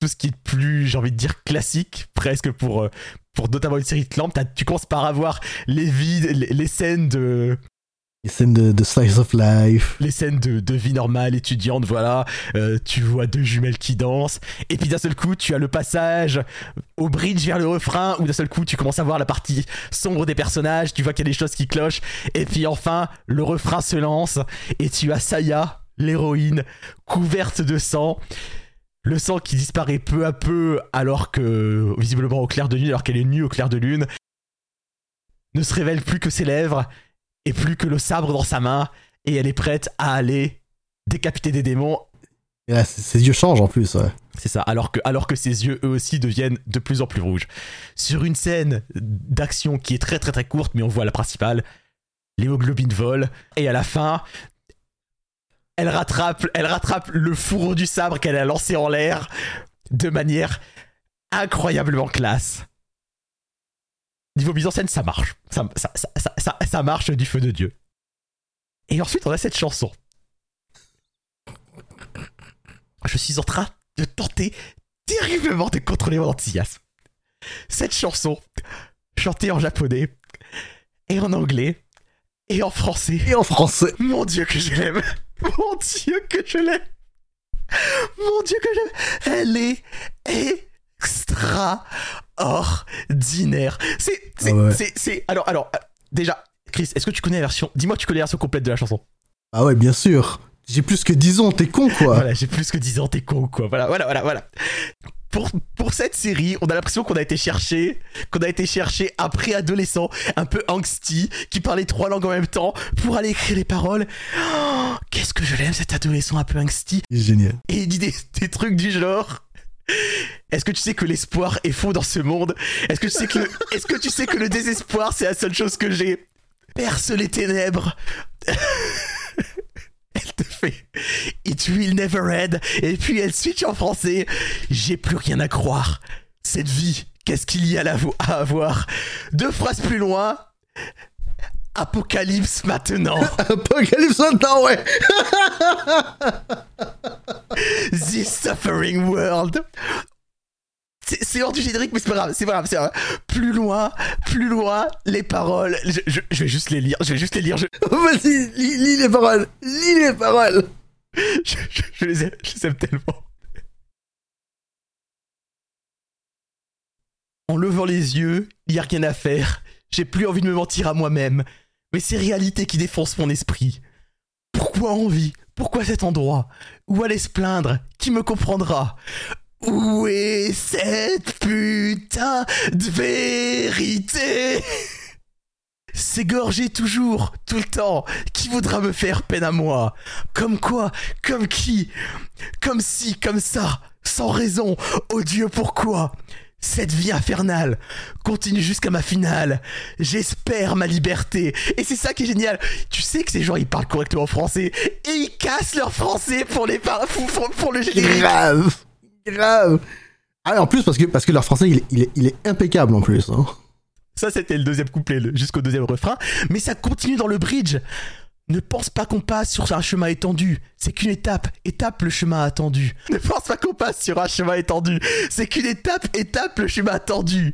Tout ce qui est de plus, j'ai envie de dire, classique, presque pour, euh, pour notamment une série de clampes. T'as- Tu commences par avoir les vides, les scènes de, Les scènes de, Slice of Life. les scènes de, de vie normale étudiante, voilà. Euh, tu vois deux jumelles qui dansent. Et puis d'un seul coup, tu as le passage au bridge vers le refrain, où d'un seul coup, tu commences à voir la partie sombre des personnages. Tu vois qu'il y a des choses qui clochent. Et puis enfin, le refrain se lance. Et tu as Saya, l'héroïne, couverte de sang. Le sang qui disparaît peu à peu, alors que, visiblement au clair de lune, alors qu'elle est nue au clair de lune, ne se révèle plus que ses lèvres et plus que le sabre dans sa main et elle est prête à aller décapiter des démons. Et là, ses yeux changent en plus, ouais. C'est ça, alors que, alors que ses yeux eux aussi deviennent de plus en plus rouges. Sur une scène d'action qui est très très très courte, mais on voit la principale, l'hémoglobine vole, et à la fin, elle rattrape, elle rattrape le fourreau du sabre qu'elle a lancé en l'air de manière incroyablement classe. Niveau mise en scène, ça marche. Ça, ça, ça, ça, ça- ça marche du feu de Dieu. Et ensuite, on a cette chanson. Je suis en train de tenter terriblement de contrôler mon enthousiasme. Cette chanson, chantée en japonais, et en anglais, et en français. Et en français. Mon dieu que je l'aime Mon dieu que je l'aime Mon dieu que je l'aime Elle est extraordinaire C'est... C'est... Ah ouais. c'est, c'est- Alors, alors, euh, déjà, Chris, est-ce que tu connais la version... Dis-moi tu connais la version complète de la chanson. Ah ouais, bien sûr. J'ai plus que 10 ans, t'es con, quoi. Voilà, j'ai plus que 10 ans, t'es con, quoi. Voilà, voilà, voilà, voilà. Pour, pour cette série, on a l'impression qu'on a été chercher, qu'on a été chercher un préadolescent un peu angsty, qui parlait trois langues en même temps, pour aller écrire les paroles. Oh, Qu'est-ce que je l'aime, cet adolescent un peu angsty. Génial. Et il dit des, des trucs du genre. Est-ce que tu sais que l'espoir est faux dans ce monde? Est-ce que tu sais que le, est-ce que tu sais que le désespoir c'est la seule chose que j'ai? Perce les ténèbres. elle te fait It will never end et puis elle switch en français. J'ai plus rien à croire. Cette vie, qu'est-ce qu'il y a là à avoir? Deux phrases plus loin. Apocalypse maintenant. Apocalypse Now, ouais. The Suffering World. C'est hors du générique, mais c'est pas grave, c'est grave. Plus loin, plus loin, les paroles. Je, vais juste les lire, je vais juste les lire, je, Vas-y, lis, les paroles. Lis les paroles. je, les aime, je les aime tellement. En levant les yeux, il y a rien à faire. J'ai plus envie de me mentir à moi-même. Mais c'est réalité qui défonce mon esprit. Pourquoi on vit Pourquoi cet endroit? Où aller se plaindre? Qui me comprendra? Où est cette putain de vérité? S'égorger toujours, tout le temps. Qui voudra me faire peine à moi? Comme quoi? Comme qui? Comme si, comme ça, sans raison. Oh Dieu, pourquoi? Cette vie infernale continue jusqu'à ma finale. J'espère ma liberté. Et c'est ça qui est génial. Tu sais que ces gens, ils parlent correctement français et ils cassent leur français pour les par- pour, le générique. Grave. Grave. Ah, en plus, parce que, parce que leur français, il, est- il est, il est impeccable en plus. Hein. Ça, c'était le deuxième couplet le- jusqu'au deuxième refrain. Mais ça continue dans le bridge. Ne pense pas qu'on passe sur un chemin étendu. C'est qu'une étape. Étape le chemin attendu. Ne pense pas qu'on passe sur un chemin étendu. C'est qu'une étape. Étape le chemin attendu.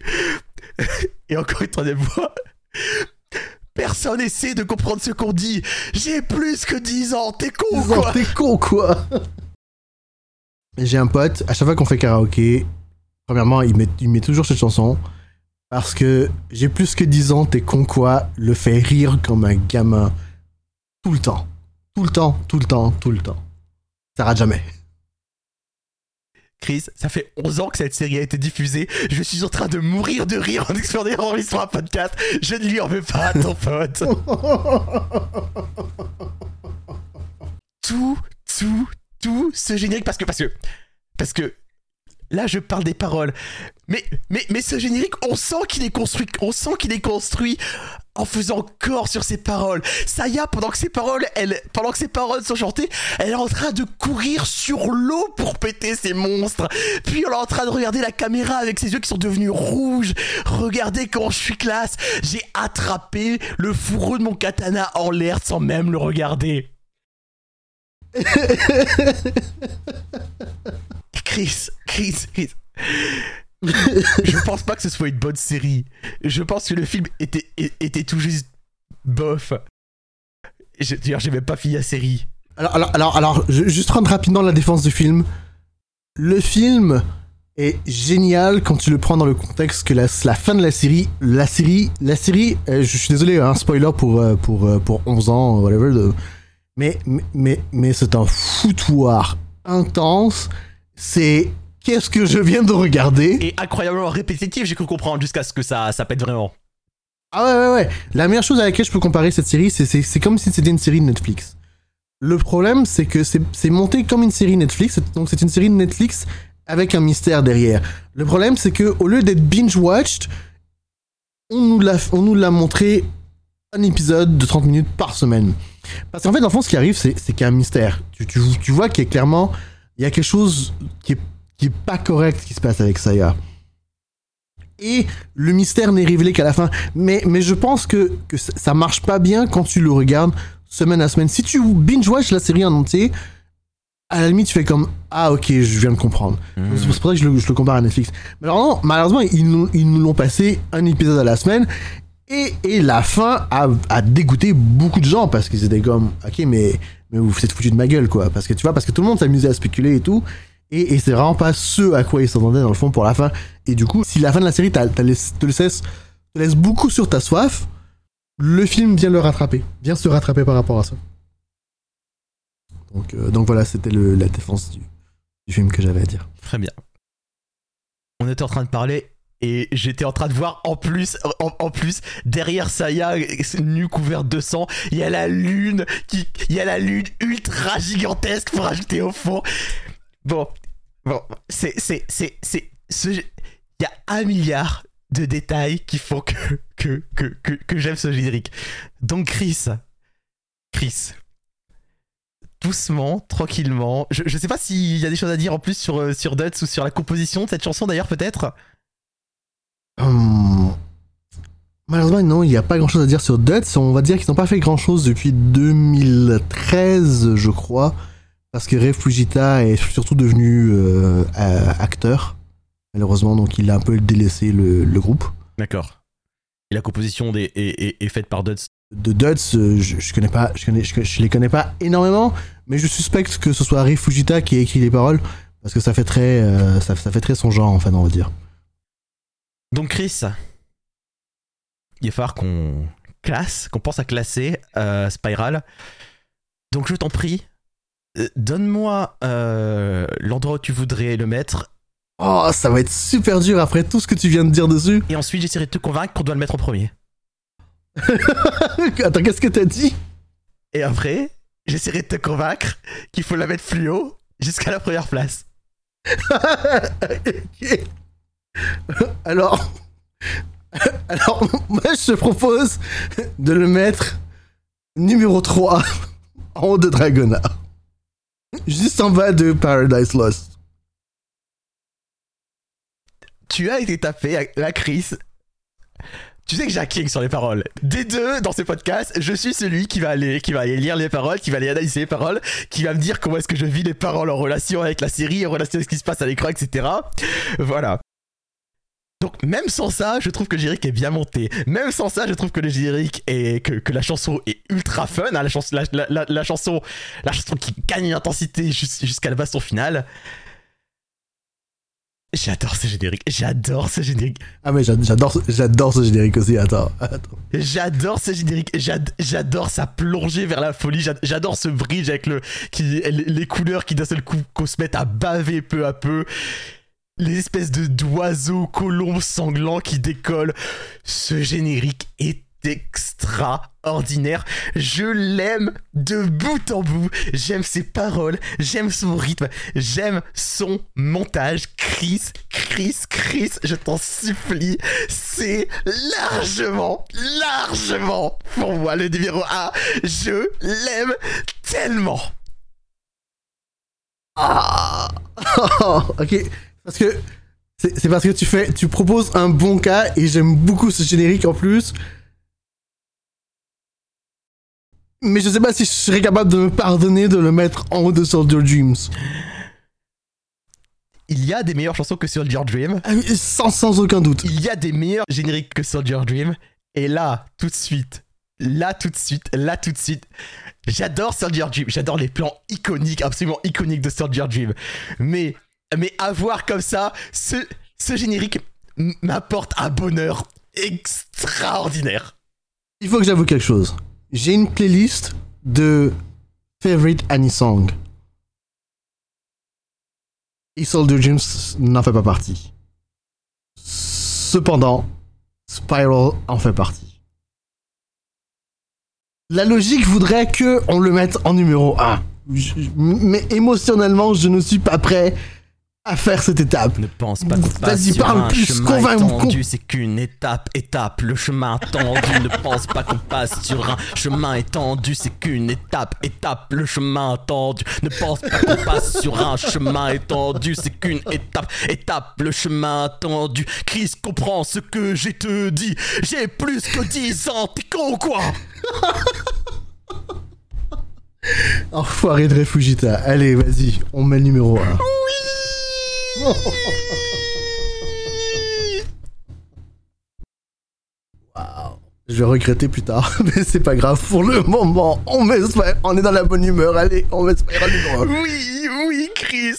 Et encore une troisième fois. Personne essaie de comprendre ce qu'on dit. J'ai plus que 10 ans. T'es con quoi T'es con, quoi. J'ai un pote, à chaque fois qu'on fait karaoké, premièrement, il met, il met toujours cette chanson. Parce que j'ai plus que 10 ans, t'es con, quoi, le fait rire comme un gamin. Tout le temps. Tout le temps, tout le temps, tout le temps. Ça rate jamais. Chris, ça fait 11 ans que cette série a été diffusée. Je suis en train de mourir de rire en enregistrant un podcast. Je ne lui en veux pas ton pote. tout, tout, tout ce générique parce que parce que parce que là je parle des paroles, Mais, mais, mais ce générique, on sent qu'il est construit, on sent qu'il est construit en faisant corps sur ses paroles. Saya, pendant que ses paroles, elle, pendant que ses paroles sont chantées, elle est en train de courir sur l'eau pour péter ces monstres. Puis elle est en train de regarder la caméra avec ses yeux qui sont devenus rouges. Regardez comment je suis classe. J'ai attrapé le fourreau de mon katana en l'air sans même le regarder. Chris, Chris, Chris. je pense pas que ce soit une bonne série. Je pense que le film était, était tout juste bof. D'ailleurs, j'ai même pas fini la série. Alors, alors, alors, juste rendre rapidement la défense du film. Le film est génial quand tu le prends dans le contexte que la, la fin de la série, la série, la série, euh, je suis désolé, un spoiler pour, euh, pour, euh, pour 11 ans, whatever, mais, mais, mais c'est un foutoir intense. C'est qu'est-ce que je viens de regarder Et incroyablement répétitif, j'ai cru comprendre jusqu'à ce que ça, ça pète vraiment. Ah ouais, ouais, ouais. La meilleure chose à laquelle je peux comparer cette série, c'est- comme si c'était une série de Netflix. Le problème, c'est que c'est monté comme une série Netflix, donc c'est une série de Netflix avec un mystère derrière. Le problème, c'est que au lieu d'être binge-watched, on nous l'a montré un épisode de 30 minutes par semaine. Parce qu'en fait, dans le fond, ce qui arrive, c'est c'est qu'il y a un mystère. Tu, tu, tu vois qu'il y a clairement, il y a quelque chose qui est, qui est pas correct qui se passe avec Saya. Et le mystère n'est révélé qu'à la fin. Mais, mais je pense que, que ça marche pas bien quand tu le regardes semaine à semaine. Si tu binge-watch la série en entier, à la limite, tu fais comme Ah, ok, je viens de comprendre. C'est pour ça que je le, je le compare à Netflix. Mais alors, non, malheureusement, ils nous, ils nous l'ont passé un épisode à la semaine. Et, et la fin a, a dégoûté beaucoup de gens parce qu'ils étaient comme Ok, mais, mais vous vous êtes foutu de ma gueule, quoi. Parce que tu vois, parce que tout le monde s'amusait à spéculer et tout. Et, c'est vraiment pas ce à quoi ils s'attendaient dans le fond pour la fin. Et du coup, si la fin de la série te, laisse, beaucoup sur ta soif, le film vient le rattraper, vient se rattraper par rapport à ça. Donc, euh, voilà, c'était la défense du, film que j'avais à dire. Très bien. On était en train de parler et j'étais en train de voir en plus, en, plus, derrière Saya, nu couverte de sang, il y a la lune qui, il y a la lune ultra gigantesque pour ajouter au fond. Bon, bon, c'est, c'est, c'est, c'est, ce, il y a un milliard de détails qui font que, que, que, que, que j'aime ce générique. Donc Chris, Chris, doucement, tranquillement. Je, je sais pas s'il y a des choses à dire en plus sur, euh, sur Duts ou sur la composition de cette chanson d'ailleurs, peut-être. Hum, Malheureusement, non, il n'y a pas grand chose à dire sur Duts. On va dire qu'ils n'ont pas fait grand chose depuis 2013, je crois. Parce que Ray Fujita est surtout devenu euh, acteur. Malheureusement, donc il a un peu délaissé le, le groupe. D'accord. Et la composition des, est, est- est faite par Duts. De Duds, euh, je, je connais pas, je, connais, je, je les connais pas énormément, mais je suspecte que ce soit Ray Fujita qui a écrit les paroles. Parce que ça fait très, euh, ça, ça fait très son genre, enfin, on va dire. Donc Chris, il va falloir qu'on classe, qu'on pense à classer euh, Spiral. Donc je t'en prie, donne-moi euh, l'endroit où tu voudrais le mettre. Oh, ça va être super dur après tout ce que tu viens de dire dessus. Et ensuite j'essaierai de te convaincre qu'on doit le mettre en premier. Attends, qu'est-ce que t'as dit? Et après, j'essaierai de te convaincre qu'il faut la mettre fluo jusqu'à la première place. Alors, alors, moi je te propose de le mettre numéro 3 en haut de Dragona. Juste en bas de Paradise Lost. tu as été tapé à la crise. Tu sais que j'ai king sur les paroles. Des deux, dans ces podcasts, je suis celui qui va aller, qui va aller lire les paroles, qui va aller analyser les paroles, qui va me dire comment est-ce que je vis les paroles en relation avec la série, en relation avec ce qui se passe à l'écran, etc. Voilà. Donc même sans ça, je trouve que le générique est bien monté. Même sans ça, je trouve que le générique est que, que la chanson est ultra fun. hein, la, chanson, la, la- la- la chanson, la chanson qui gagne en intensité jus- jusqu'à la baston finale. J'adore ce générique. J'adore ce générique. Ah, mais j'a- j'adore, ce- j'adore ce générique aussi. Attends, attends. J'adore ce générique, J'ad- j'adore sa plongée vers la folie, J'ad- j'adore ce bridge avec le, qui, les couleurs qui d'un seul coup qu'on se mette à baver peu à peu, les espèces de d'oiseaux, colombes sanglants qui décollent. Ce générique est extraordinaire. Je l'aime de bout en bout. J'aime ses paroles, j'aime son rythme, j'aime son montage. Chris, Chris, Chris, je t'en supplie, c'est largement, largement pour moi le numéro 1. Je l'aime tellement. Ah Ok, parce que c'est parce que tu fais, tu proposes un bon cas et j'aime beaucoup ce générique en plus. Mais je sais pas si je serais capable de me pardonner de le mettre en haut de Soldier Dreams. Il y a des meilleures chansons que Soldier Dream. Ah, Sans, sans aucun doute. Il y a des meilleurs génériques que Soldier Dream. Et là, tout de suite, là tout de suite, là tout de suite, j'adore Soldier Dream. J'adore les plans iconiques, absolument iconiques de Soldier Dream. Mais, mais avoir comme ça, ce, ce générique m'apporte un bonheur extraordinaire. Il faut que j'avoue quelque chose. J'ai une playlist de favorite Annie Song. Soldier Dreams n'en fait pas partie. Cependant, Spiral en fait partie. La logique voudrait que on le mette en numéro 1. Mais émotionnellement, je ne suis pas prêt à faire cette étape. Ne pense pas qu'on passe Vas-y, sur parle un plus, chemin convainc- étendu, c'est qu'une étape, étape, le chemin tendu. ne pense pas qu'on passe sur un chemin étendu, c'est qu'une étape, étape, le chemin tendu. Ne pense pas qu'on passe sur un chemin étendu, c'est qu'une étape, étape, le chemin tendu. Chris comprend ce que j'ai te dit. J'ai plus que 10 ans, t'es con ou quoi? Enfoiré de Refugita. Allez, vas-y, on met le numéro 1. Je vais regretter plus tard, mais c'est pas grave. Pour le moment, on est dans la bonne humeur. Allez, on 1. Oui, oui, Chris.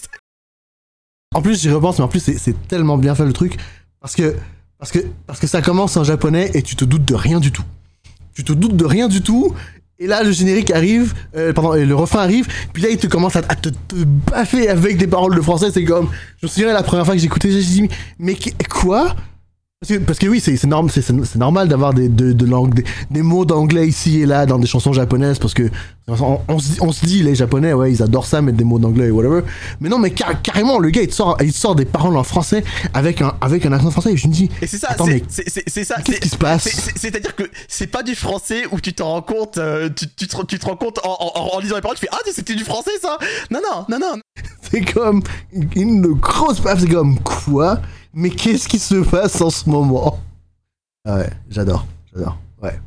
En plus, j'y repense, mais en plus, c'est- c'est tellement bien fait le truc. Parce que, parce, que, parce que ça commence en japonais et tu te doutes de rien du tout. Tu te doutes de rien du tout. Et là, le générique arrive, euh, pardon, le refrain arrive, puis là, il te commence à, te, baffer avec des paroles de français. C'est comme. Je me souviens la première fois que écouté, j'ai dit, mais qu- quoi? Parce que, parce que oui, c'est c'est norm- c'est- c'est- c'est normal d'avoir des, de, de langue- des, des mots d'anglais ici et là dans des chansons japonaises parce que on, on se dit, on se dit, les japonais, ouais, ils adorent ça, mettre des mots d'anglais et whatever. Mais non, mais car- carrément, le gars, il te sort, il te sort des paroles en français avec un, avec un accent français et je me dis, Et c'est ça, Attends, c'est- ça. qu'est-ce qui se passe c'est- c'est- C'est-à-dire que c'est pas du français où tu t'en rends compte, euh, tu, tu te, tu te rends compte en, en- en lisant les paroles, tu fais Ah, c'était du français ça Non, non, non, non. c'est comme une grosse paf, c'est comme quoi? mais qu'est-ce qui se passe en ce moment? Ah Ouais, j'adore, j'adore, ouais.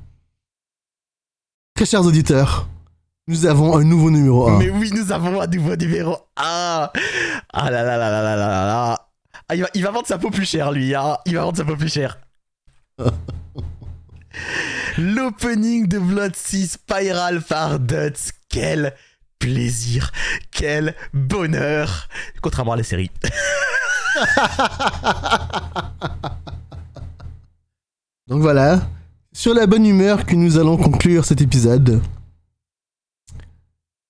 Très chers auditeurs, nous avons un nouveau numéro 1. Mais oui, nous avons un nouveau numéro 1 Ah là là là là là là là, là. Ah, il, va, il, va, vendre sa peau plus cher, lui, hein. Il va vendre sa peau plus cher L'opening de Blood 6 Spiral par quel plaisir, quel bonheur, contrairement à la série. Donc voilà, sur la bonne humeur que nous allons conclure cet épisode.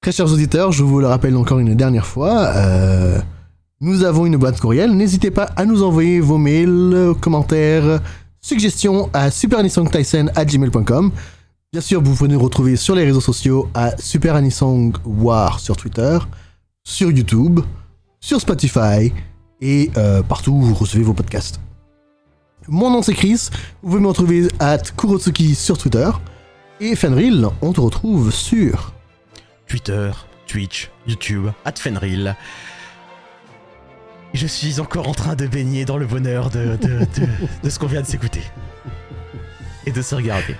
Très chers auditeurs, je vous le rappelle encore une dernière fois, euh, nous avons une boîte courriel. N'hésitez pas à nous envoyer vos mails, commentaires, suggestions à superanissongtyson@gmail.com. Bien sûr, vous pouvez nous retrouver sur les réseaux sociaux à superanissongwar sur Twitter, sur YouTube, sur Spotify et euh, partout où vous recevez vos podcasts. Mon nom c'est Chris, vous pouvez me retrouver à Kurotsuki sur Twitter. Et Fenril, on te retrouve sur. Twitter, Twitch, YouTube, Fenril. Je suis encore en train de baigner dans le bonheur de, de, de, de ce qu'on vient de s'écouter. Et de se regarder.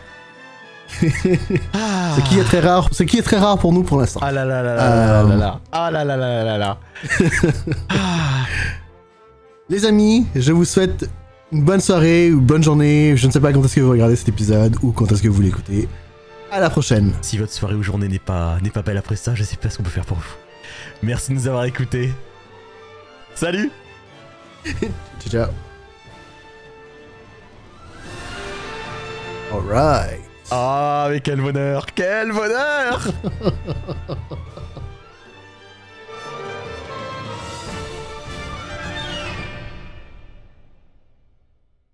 Ah. Ce qui est très rare, ce qui est très rare pour nous pour l'instant. Ah là là là là là là là. Ah là là là là là là. Ah. Les amis, je vous souhaite une bonne soirée ou bonne journée. Je ne sais pas quand est-ce que vous regardez cet épisode ou quand est-ce que vous l'écoutez. À la prochaine. Si votre soirée ou journée n'est pas, n'est pas belle après ça, je sais pas ce qu'on peut faire pour vous. Merci de nous avoir écoutés. Salut Ciao, ciao. Alright. Ah mais quel bonheur Quel bonheur